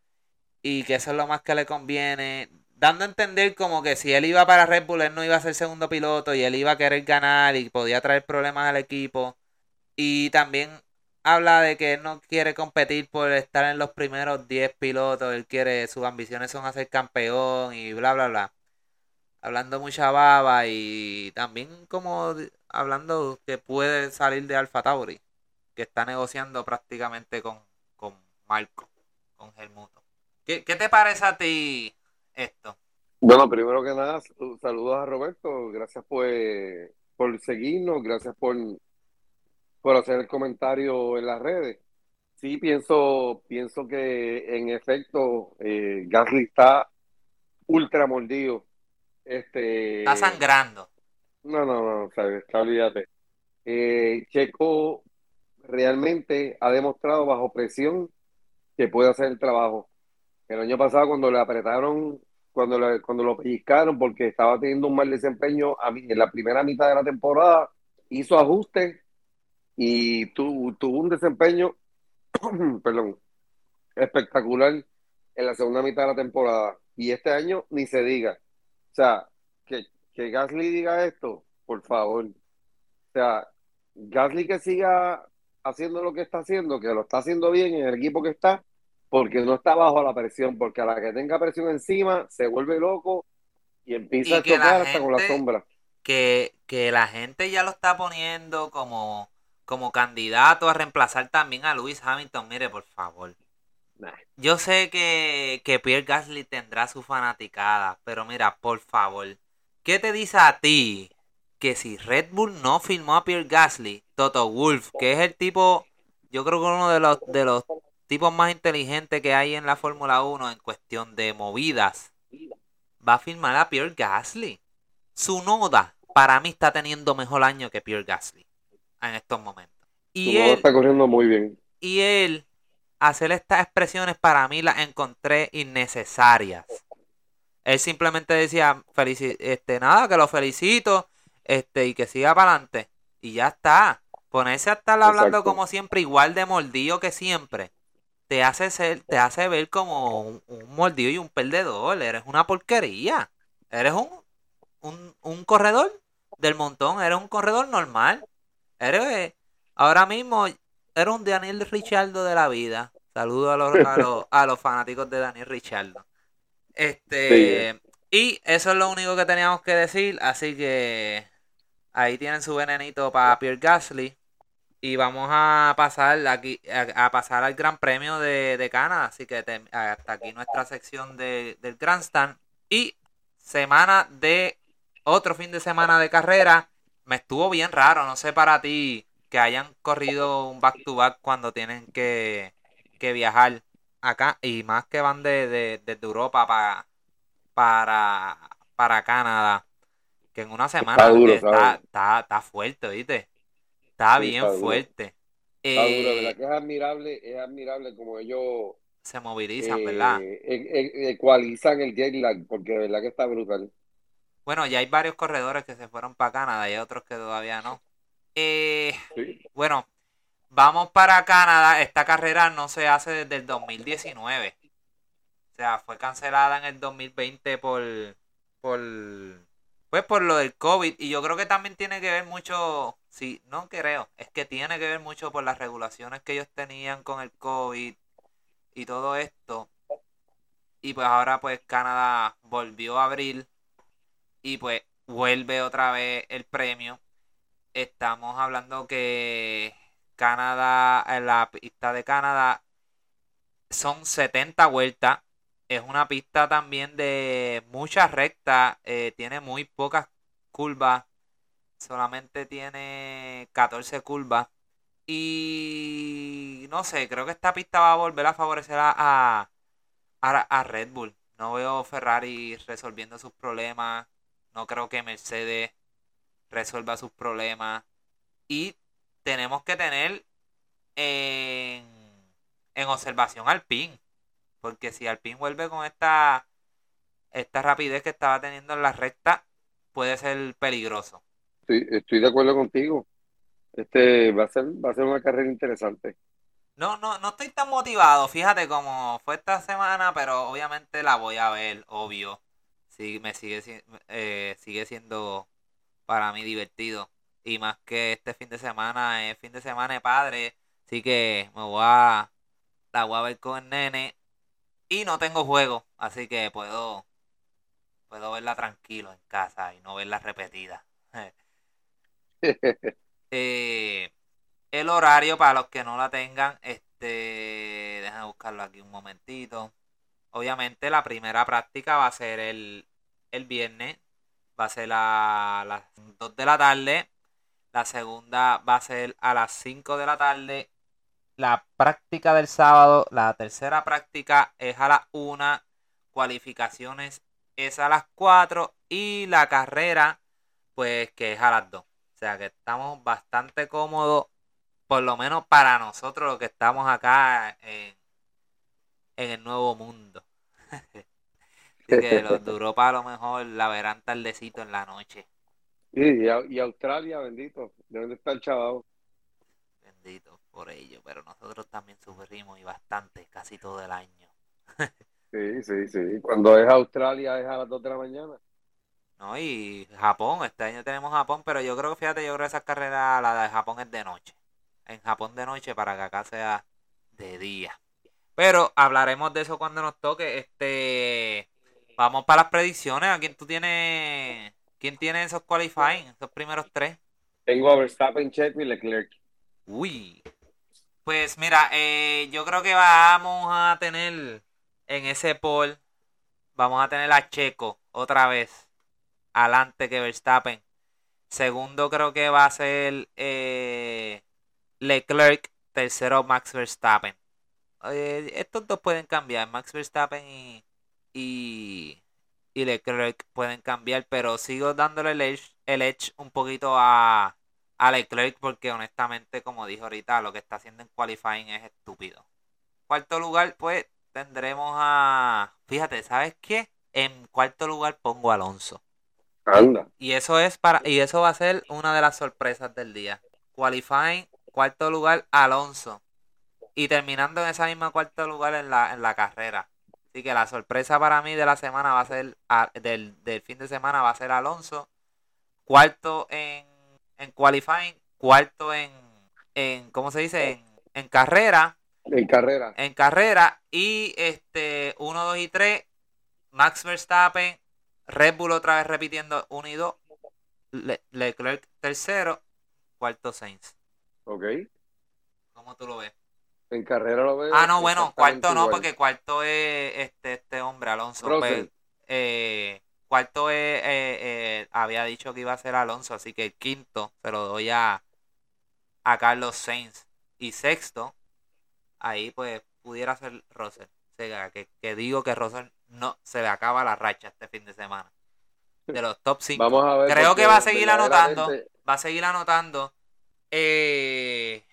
y que eso es lo más que le conviene. Dando a entender como que si él iba para Red Bull, él no iba a ser segundo piloto y él iba a querer ganar y podía traer problemas al equipo. Y también habla de que él no quiere competir por estar en los primeros 10 pilotos, él quiere, sus ambiciones son hacer campeón y bla, bla, bla hablando mucha baba y también como hablando que puede salir de Alfa Tauri, que está negociando prácticamente con, con Marco, con Helmuto. ¿Qué, ¿Qué te parece a ti esto? Bueno, primero que nada, saludos a Roberto, gracias por, por seguirnos, gracias por, por hacer el comentario en las redes. Sí, pienso, pienso que en efecto eh, Gasly está ultra mordido este, Está sangrando. No, no, no, sabes, olvídate. Eh, Checo realmente ha demostrado bajo presión que puede hacer el trabajo. El año pasado cuando le apretaron, cuando, cuando lo pellizcaron porque estaba teniendo un mal desempeño a mí, en la primera mitad de la temporada, hizo ajustes y tuvo un desempeño, perdón, espectacular en la segunda mitad de la temporada. Y este año ni se diga. O sea, que, que Gasly diga esto, por favor. O sea, Gasly que siga haciendo lo que está haciendo, que lo está haciendo bien en el equipo que está, porque no está bajo la presión, porque a la que tenga presión encima se vuelve loco y empieza a chocar hasta con la sombra. Que, que la gente ya lo está poniendo como, como candidato a reemplazar también a Lewis Hamilton. Mire, por favor. Yo sé que, que Pierre Gasly tendrá su fanaticada, pero mira, por favor, ¿qué te dice a ti que si Red Bull no filmó a Pierre Gasly, Toto Wolf, que es el tipo, yo creo que uno de los, de los tipos más inteligentes que hay en la Fórmula 1 en cuestión de movidas, va a filmar a Pierre Gasly? Su noda, para mí, está teniendo mejor año que Pierre Gasly en estos momentos. Y él, está corriendo muy bien. Y él hacer estas expresiones para mí las encontré innecesarias. Él simplemente decía, este, nada, que lo felicito. este y que siga para adelante. Y ya está. Ponerse a estar hablando Exacto. como siempre, igual de mordido que siempre, te hace ser, te hace ver como un, un mordido y un perdedor. Eres una porquería. Eres un, un, un corredor del montón. Eres un corredor normal. Eres, eh, ahora mismo, eres un Daniel Richardo de la vida. Saludo a los, a los, a los fanáticos de Daniel Richardo. Este, y eso es lo único que teníamos que decir. Así que ahí tienen su venenito para Pierre Gasly. Y vamos a pasar aquí a, a pasar al Gran Premio de, de Canadá. Así que te- hasta aquí nuestra sección de, del Grandstand. Y semana de otro fin de semana de carrera. Me estuvo bien raro. No sé para ti que hayan corrido un back to back cuando tienen que, que viajar acá. Y más que van de, de, desde Europa para, para, para Canadá. Que en una semana duro, está, está está, está, fuerte, ¿viste? Está Sí, bien fuerte. Está duro, Eh, ¿verdad? Que es admirable, es admirable como ellos se movilizan, eh, ¿verdad? e- e- ecualizan el jet lag, porque de verdad que está brutal. Bueno, ya hay varios corredores que se fueron para Canadá y otros que todavía no. Eh, Sí. bueno, vamos para Canadá. Esta carrera no se hace desde el 2019. O sea, fue cancelada en el 2020 por, por, pues por lo del COVID. Y yo creo que también tiene que ver mucho, sí, no creo, es que tiene que ver mucho por las regulaciones que ellos tenían con el COVID y todo esto. Y pues ahora pues Canadá volvió a abrir y pues vuelve otra vez el premio. Estamos hablando que Canadá, en la pista de Canadá son 70 vueltas. Es una pista también de muchas rectas. eh, tiene muy pocas curvas. Solamente tiene 14 curvas. Y no sé, creo que esta pista va a volver a favorecer a, a- a Red Bull. No veo Ferrari resolviendo sus problemas. No creo que Mercedes resuelva sus problemas. Y tenemos que tener en, en observación al PIN. Porque si Alpine vuelve con esta, esta rapidez que estaba teniendo en la recta, puede ser peligroso. Estoy, estoy de acuerdo contigo. Este va a ser, va a ser una carrera interesante. No, no, no estoy tan motivado, fíjate como fue esta semana, pero obviamente la voy a ver, obvio. Sí, me sigue, si- eh, sigue siendo para mí divertido. Y más que este fin de semana es fin de semana de padre, así que me voy a, la voy a ver con el nene. Y no tengo juego, así que puedo, puedo verla tranquilo en casa y no verla repetida. Eh, el horario para los que no la tengan, este, déjame buscarlo aquí un momentito. Obviamente la primera práctica va a ser el, el viernes, va a ser a las 2 de la tarde. La segunda va a ser a las 5 de la tarde. La práctica del sábado, la tercera práctica es a las 1. Cualificaciones es a las 4. Y la carrera, pues que es a las 2. O sea que estamos bastante cómodos, por lo menos para nosotros los que estamos acá en, en el nuevo mundo. Que los de Europa a lo mejor la verán tardecito en la noche. Y, y Australia, bendito. ¿De dónde está el chaval? Bendito por ello. Pero nosotros también sufrimos y bastante, casi todo el año. Sí, sí, sí. Cuando es Australia es a las 2 de la mañana. ¿No? Y Japón, este año tenemos Japón, pero yo creo que fíjate, yo creo que esa carrera, la de Japón es de noche. En Japón de noche para que acá sea de día. Pero hablaremos de eso cuando nos toque. Este, vamos para las predicciones. ¿A quién tú tienes? ¿Quién tiene esos qualifying, esos primeros tres? Tengo a Verstappen, Checo y Leclerc. Uy. Pues mira, eh, yo creo que vamos a tener en ese poll, vamos a tener a Checo otra vez adelante que Verstappen. Segundo creo que va a ser eh, Leclerc. Tercero Max Verstappen. Eh, estos dos pueden cambiar, Max Verstappen y, y, y Leclerc pueden cambiar, pero sigo dándole el edge, el edge un poquito a, a Leclerc porque honestamente, como dije ahorita, lo que está haciendo en qualifying es estúpido. Cuarto lugar, pues tendremos a... Fíjate, ¿sabes qué? En cuarto lugar pongo a Alonso. Anda. Y eso es para, y eso va a ser una de las sorpresas del día. Qualifying, cuarto lugar, Alonso. Y terminando en esa misma cuarto lugar en la, en la carrera. Así que la sorpresa para mí de la semana va a ser, del, fin de semana va a ser Alonso. Cuarto en, en qualifying, cuarto en, en ¿cómo se dice? En, en carrera. En carrera. En carrera. Y este, 1, 2 y 3, Max Verstappen, Red Bull otra vez repitiendo 1 y 2, Leclerc tercero, cuarto Sainz. Ok. ¿Cómo tú lo ves? En carrera lo veo. Ah, no, bueno, cuarto no, porque cuarto es este, este hombre, Alonso. Pues, eh, cuarto es, eh, eh, había dicho que iba a ser Alonso, así que el quinto se lo doy a, a Carlos Sainz. Y sexto, ahí pues pudiera ser Russell. O sea, que, que digo que Russell no se le acaba la racha este fin de semana. De los top 5. Vamos a ver Creo que va a seguir anotando. Va a seguir anotando. Eh,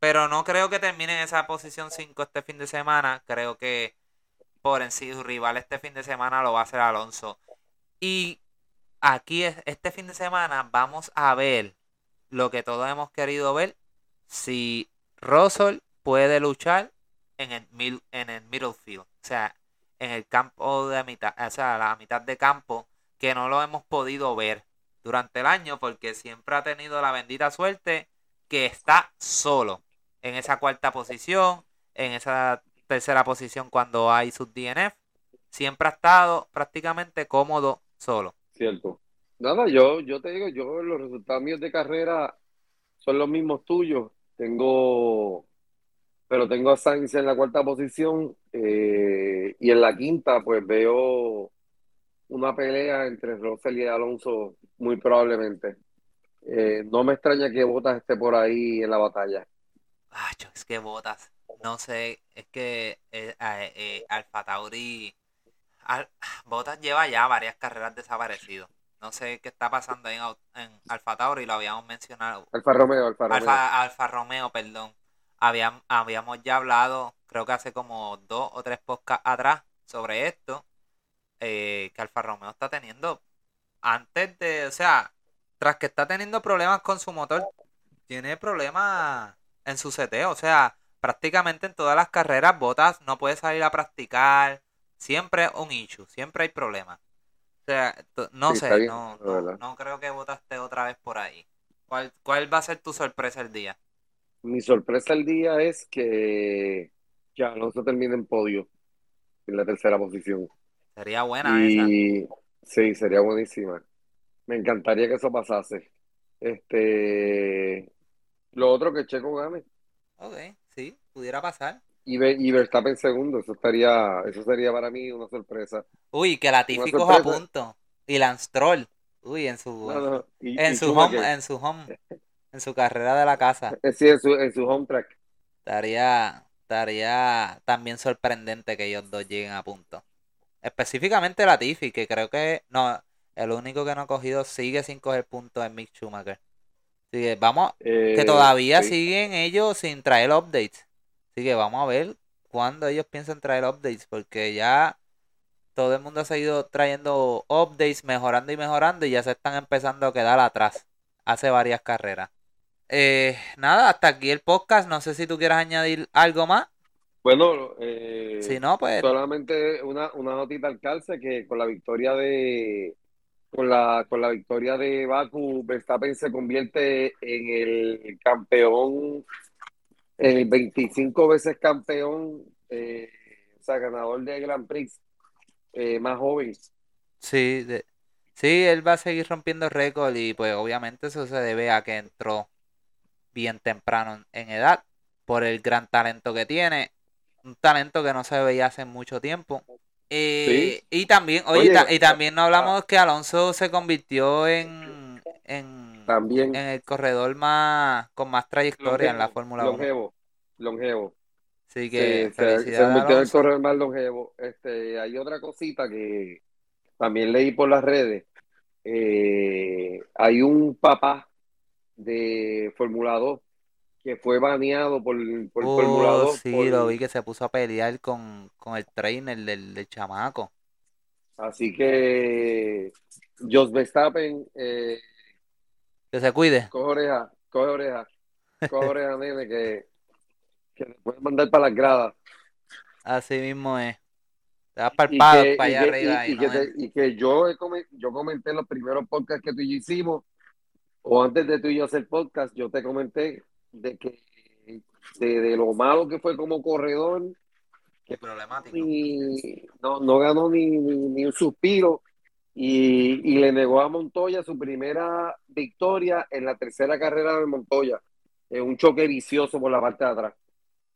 pero no creo que termine en esa posición 5 este fin de semana. Creo que por en sí su rival este fin de semana lo va a hacer Alonso. Y aquí este fin de semana vamos a ver lo que todos hemos querido ver. Si Russell puede luchar en el, en el middle field. O sea, en el campo de mitad, o sea, la mitad de campo, que no lo hemos podido ver durante el año porque siempre ha tenido la bendita suerte que está solo en esa cuarta posición, en esa tercera posición cuando hay sus DNF. Siempre ha estado prácticamente cómodo solo. Cierto. Nada, yo, yo te digo, yo los resultados míos de carrera son los mismos tuyos. Tengo pero tengo a Sainz en la cuarta posición eh, y en la quinta pues veo una pelea entre Russell y Alonso muy probablemente. Eh, no me extraña que Botas esté por ahí en la batalla. Es que Botas, no sé, es que eh, Alfa Tauri, Botas lleva ya varias carreras desaparecido. No sé qué está pasando ahí en, en Alfa Tauri, lo habíamos mencionado. Alfa Romeo, Alfa Romeo. Alfa Romeo, perdón habíamos ya hablado, creo que hace como dos o tres podcasts atrás, sobre esto, eh, que Alfa Romeo está teniendo, antes de, o sea, tras que está teniendo problemas con su motor, tiene problemas en su CT, o sea, prácticamente en todas las carreras Botas no puede salir a practicar, siempre un issue, siempre hay problemas. O sea, no sé, no, no, creo que Botas esté otra vez por ahí. ¿Cuál, ¿Cuál va a ser tu sorpresa el día? mi sorpresa el día es que, ya Alonso termine en podio, en la tercera posición. Sería buena y, Sí, sería buenísima. Me encantaría que eso pasase. Este, lo otro que Checo gane. Ok, sí, pudiera pasar. Y, y Verstappen segundo, eso estaría, eso sería para mí una sorpresa. Uy, que la típico a punto. Y Lance Troll. Uy, en su, en, su home, en su home en su carrera de la casa. Eh, sí, en su, en su home track. Estaría, estaría también sorprendente que ellos dos lleguen a punto. Específicamente la Tiffy, que creo que no, el único que no ha cogido sigue sin coger puntos es Mick Schumacher. Así que vamos, que eh, todavía siguen ellos sin traer updates. Así que vamos a ver cuándo ellos piensan traer updates, porque ya todo el mundo ha seguido trayendo updates, mejorando y mejorando, y ya se están empezando a quedar atrás hace varias carreras. Eh, nada, hasta aquí el podcast. No sé si tú quieras añadir algo más. Bueno, eh, si no, pues. Solamente una, una notita al calce que con la victoria de. Con la, con la victoria de Baku, Verstappen se convierte en el campeón, el 25 veces campeón, eh, o sea, ganador de Grand Prix eh, más joven. Sí, de, sí, él va a seguir rompiendo récord y pues obviamente eso se debe a que entró bien temprano en edad, por el gran talento que tiene, un talento que no se veía hace mucho tiempo. Eh, y también, oye, y también no hablamos ah. que Alonso se convirtió en, en, también, en el corredor más con más trayectoria en la Fórmula 1. Longevo, longevo. Sí, que se, se, convirtió en el corredor más longevo. Este, hay otra cosita que también leí por las redes. Eh, hay un papá de Fórmula 2 que fue baneado por, por oh, Fórmula 2. Sí, lo vi que se puso a pelear con, el trainer del, chamaco. Así que Jos Verstappen, eh, que se cuide. Coge oreja, coge oreja, coge oreja, nene, que, que te pueden mandar para las gradas. Así mismo es. Te vas para allá y, arriba. Y, y, que te, y, que yo, yo comenté en los primeros podcasts que tú y yo hicimos, o antes de tú y yo hacer podcast, yo te comenté de que de, de lo malo que fue como corredor, que problemático. Y no, no ganó ni, ni, ni un suspiro y, y, le negó a Montoya su primera victoria en la tercera carrera de Montoya. en un choque vicioso por la parte de atrás.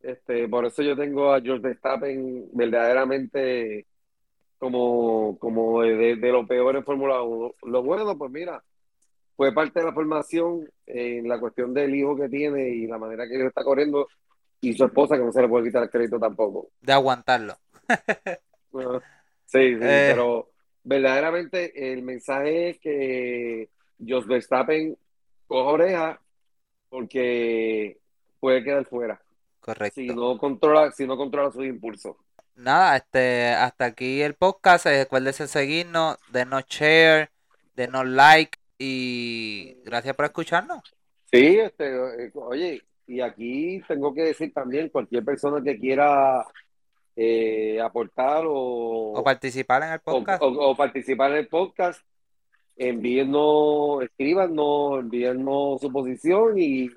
Este, por eso yo tengo a George Verstappen verdaderamente como, como de, de lo peor en Fórmula 1. Lo bueno, pues mira, fue parte de la formación en la cuestión del hijo que tiene y la manera que él está corriendo y su esposa que no se le puede quitar el crédito tampoco. De aguantarlo. sí, sí, eh. pero verdaderamente el mensaje es que Jos Verstappen coja oreja porque puede quedar fuera. Correcto. Si no controla, si no controla sus impulsos. Nada, este, hasta aquí el podcast. Recuérdense seguirnos, denos share, denos like y gracias por escucharnos. Sí, este, oye, y aquí tengo que decir también, cualquier persona que quiera eh, aportar o, o, participar en el podcast. O, o, participar en el podcast, envíennos, escríbanos, envíennos su posición y,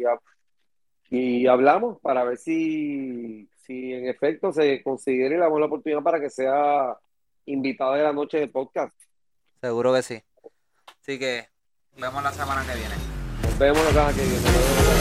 y hablamos para ver si, si en efecto se considere la buena oportunidad para que sea invitado de la noche de podcast. Seguro que sí. Así que vemos la semana que viene. Nos vemos la semana que viene.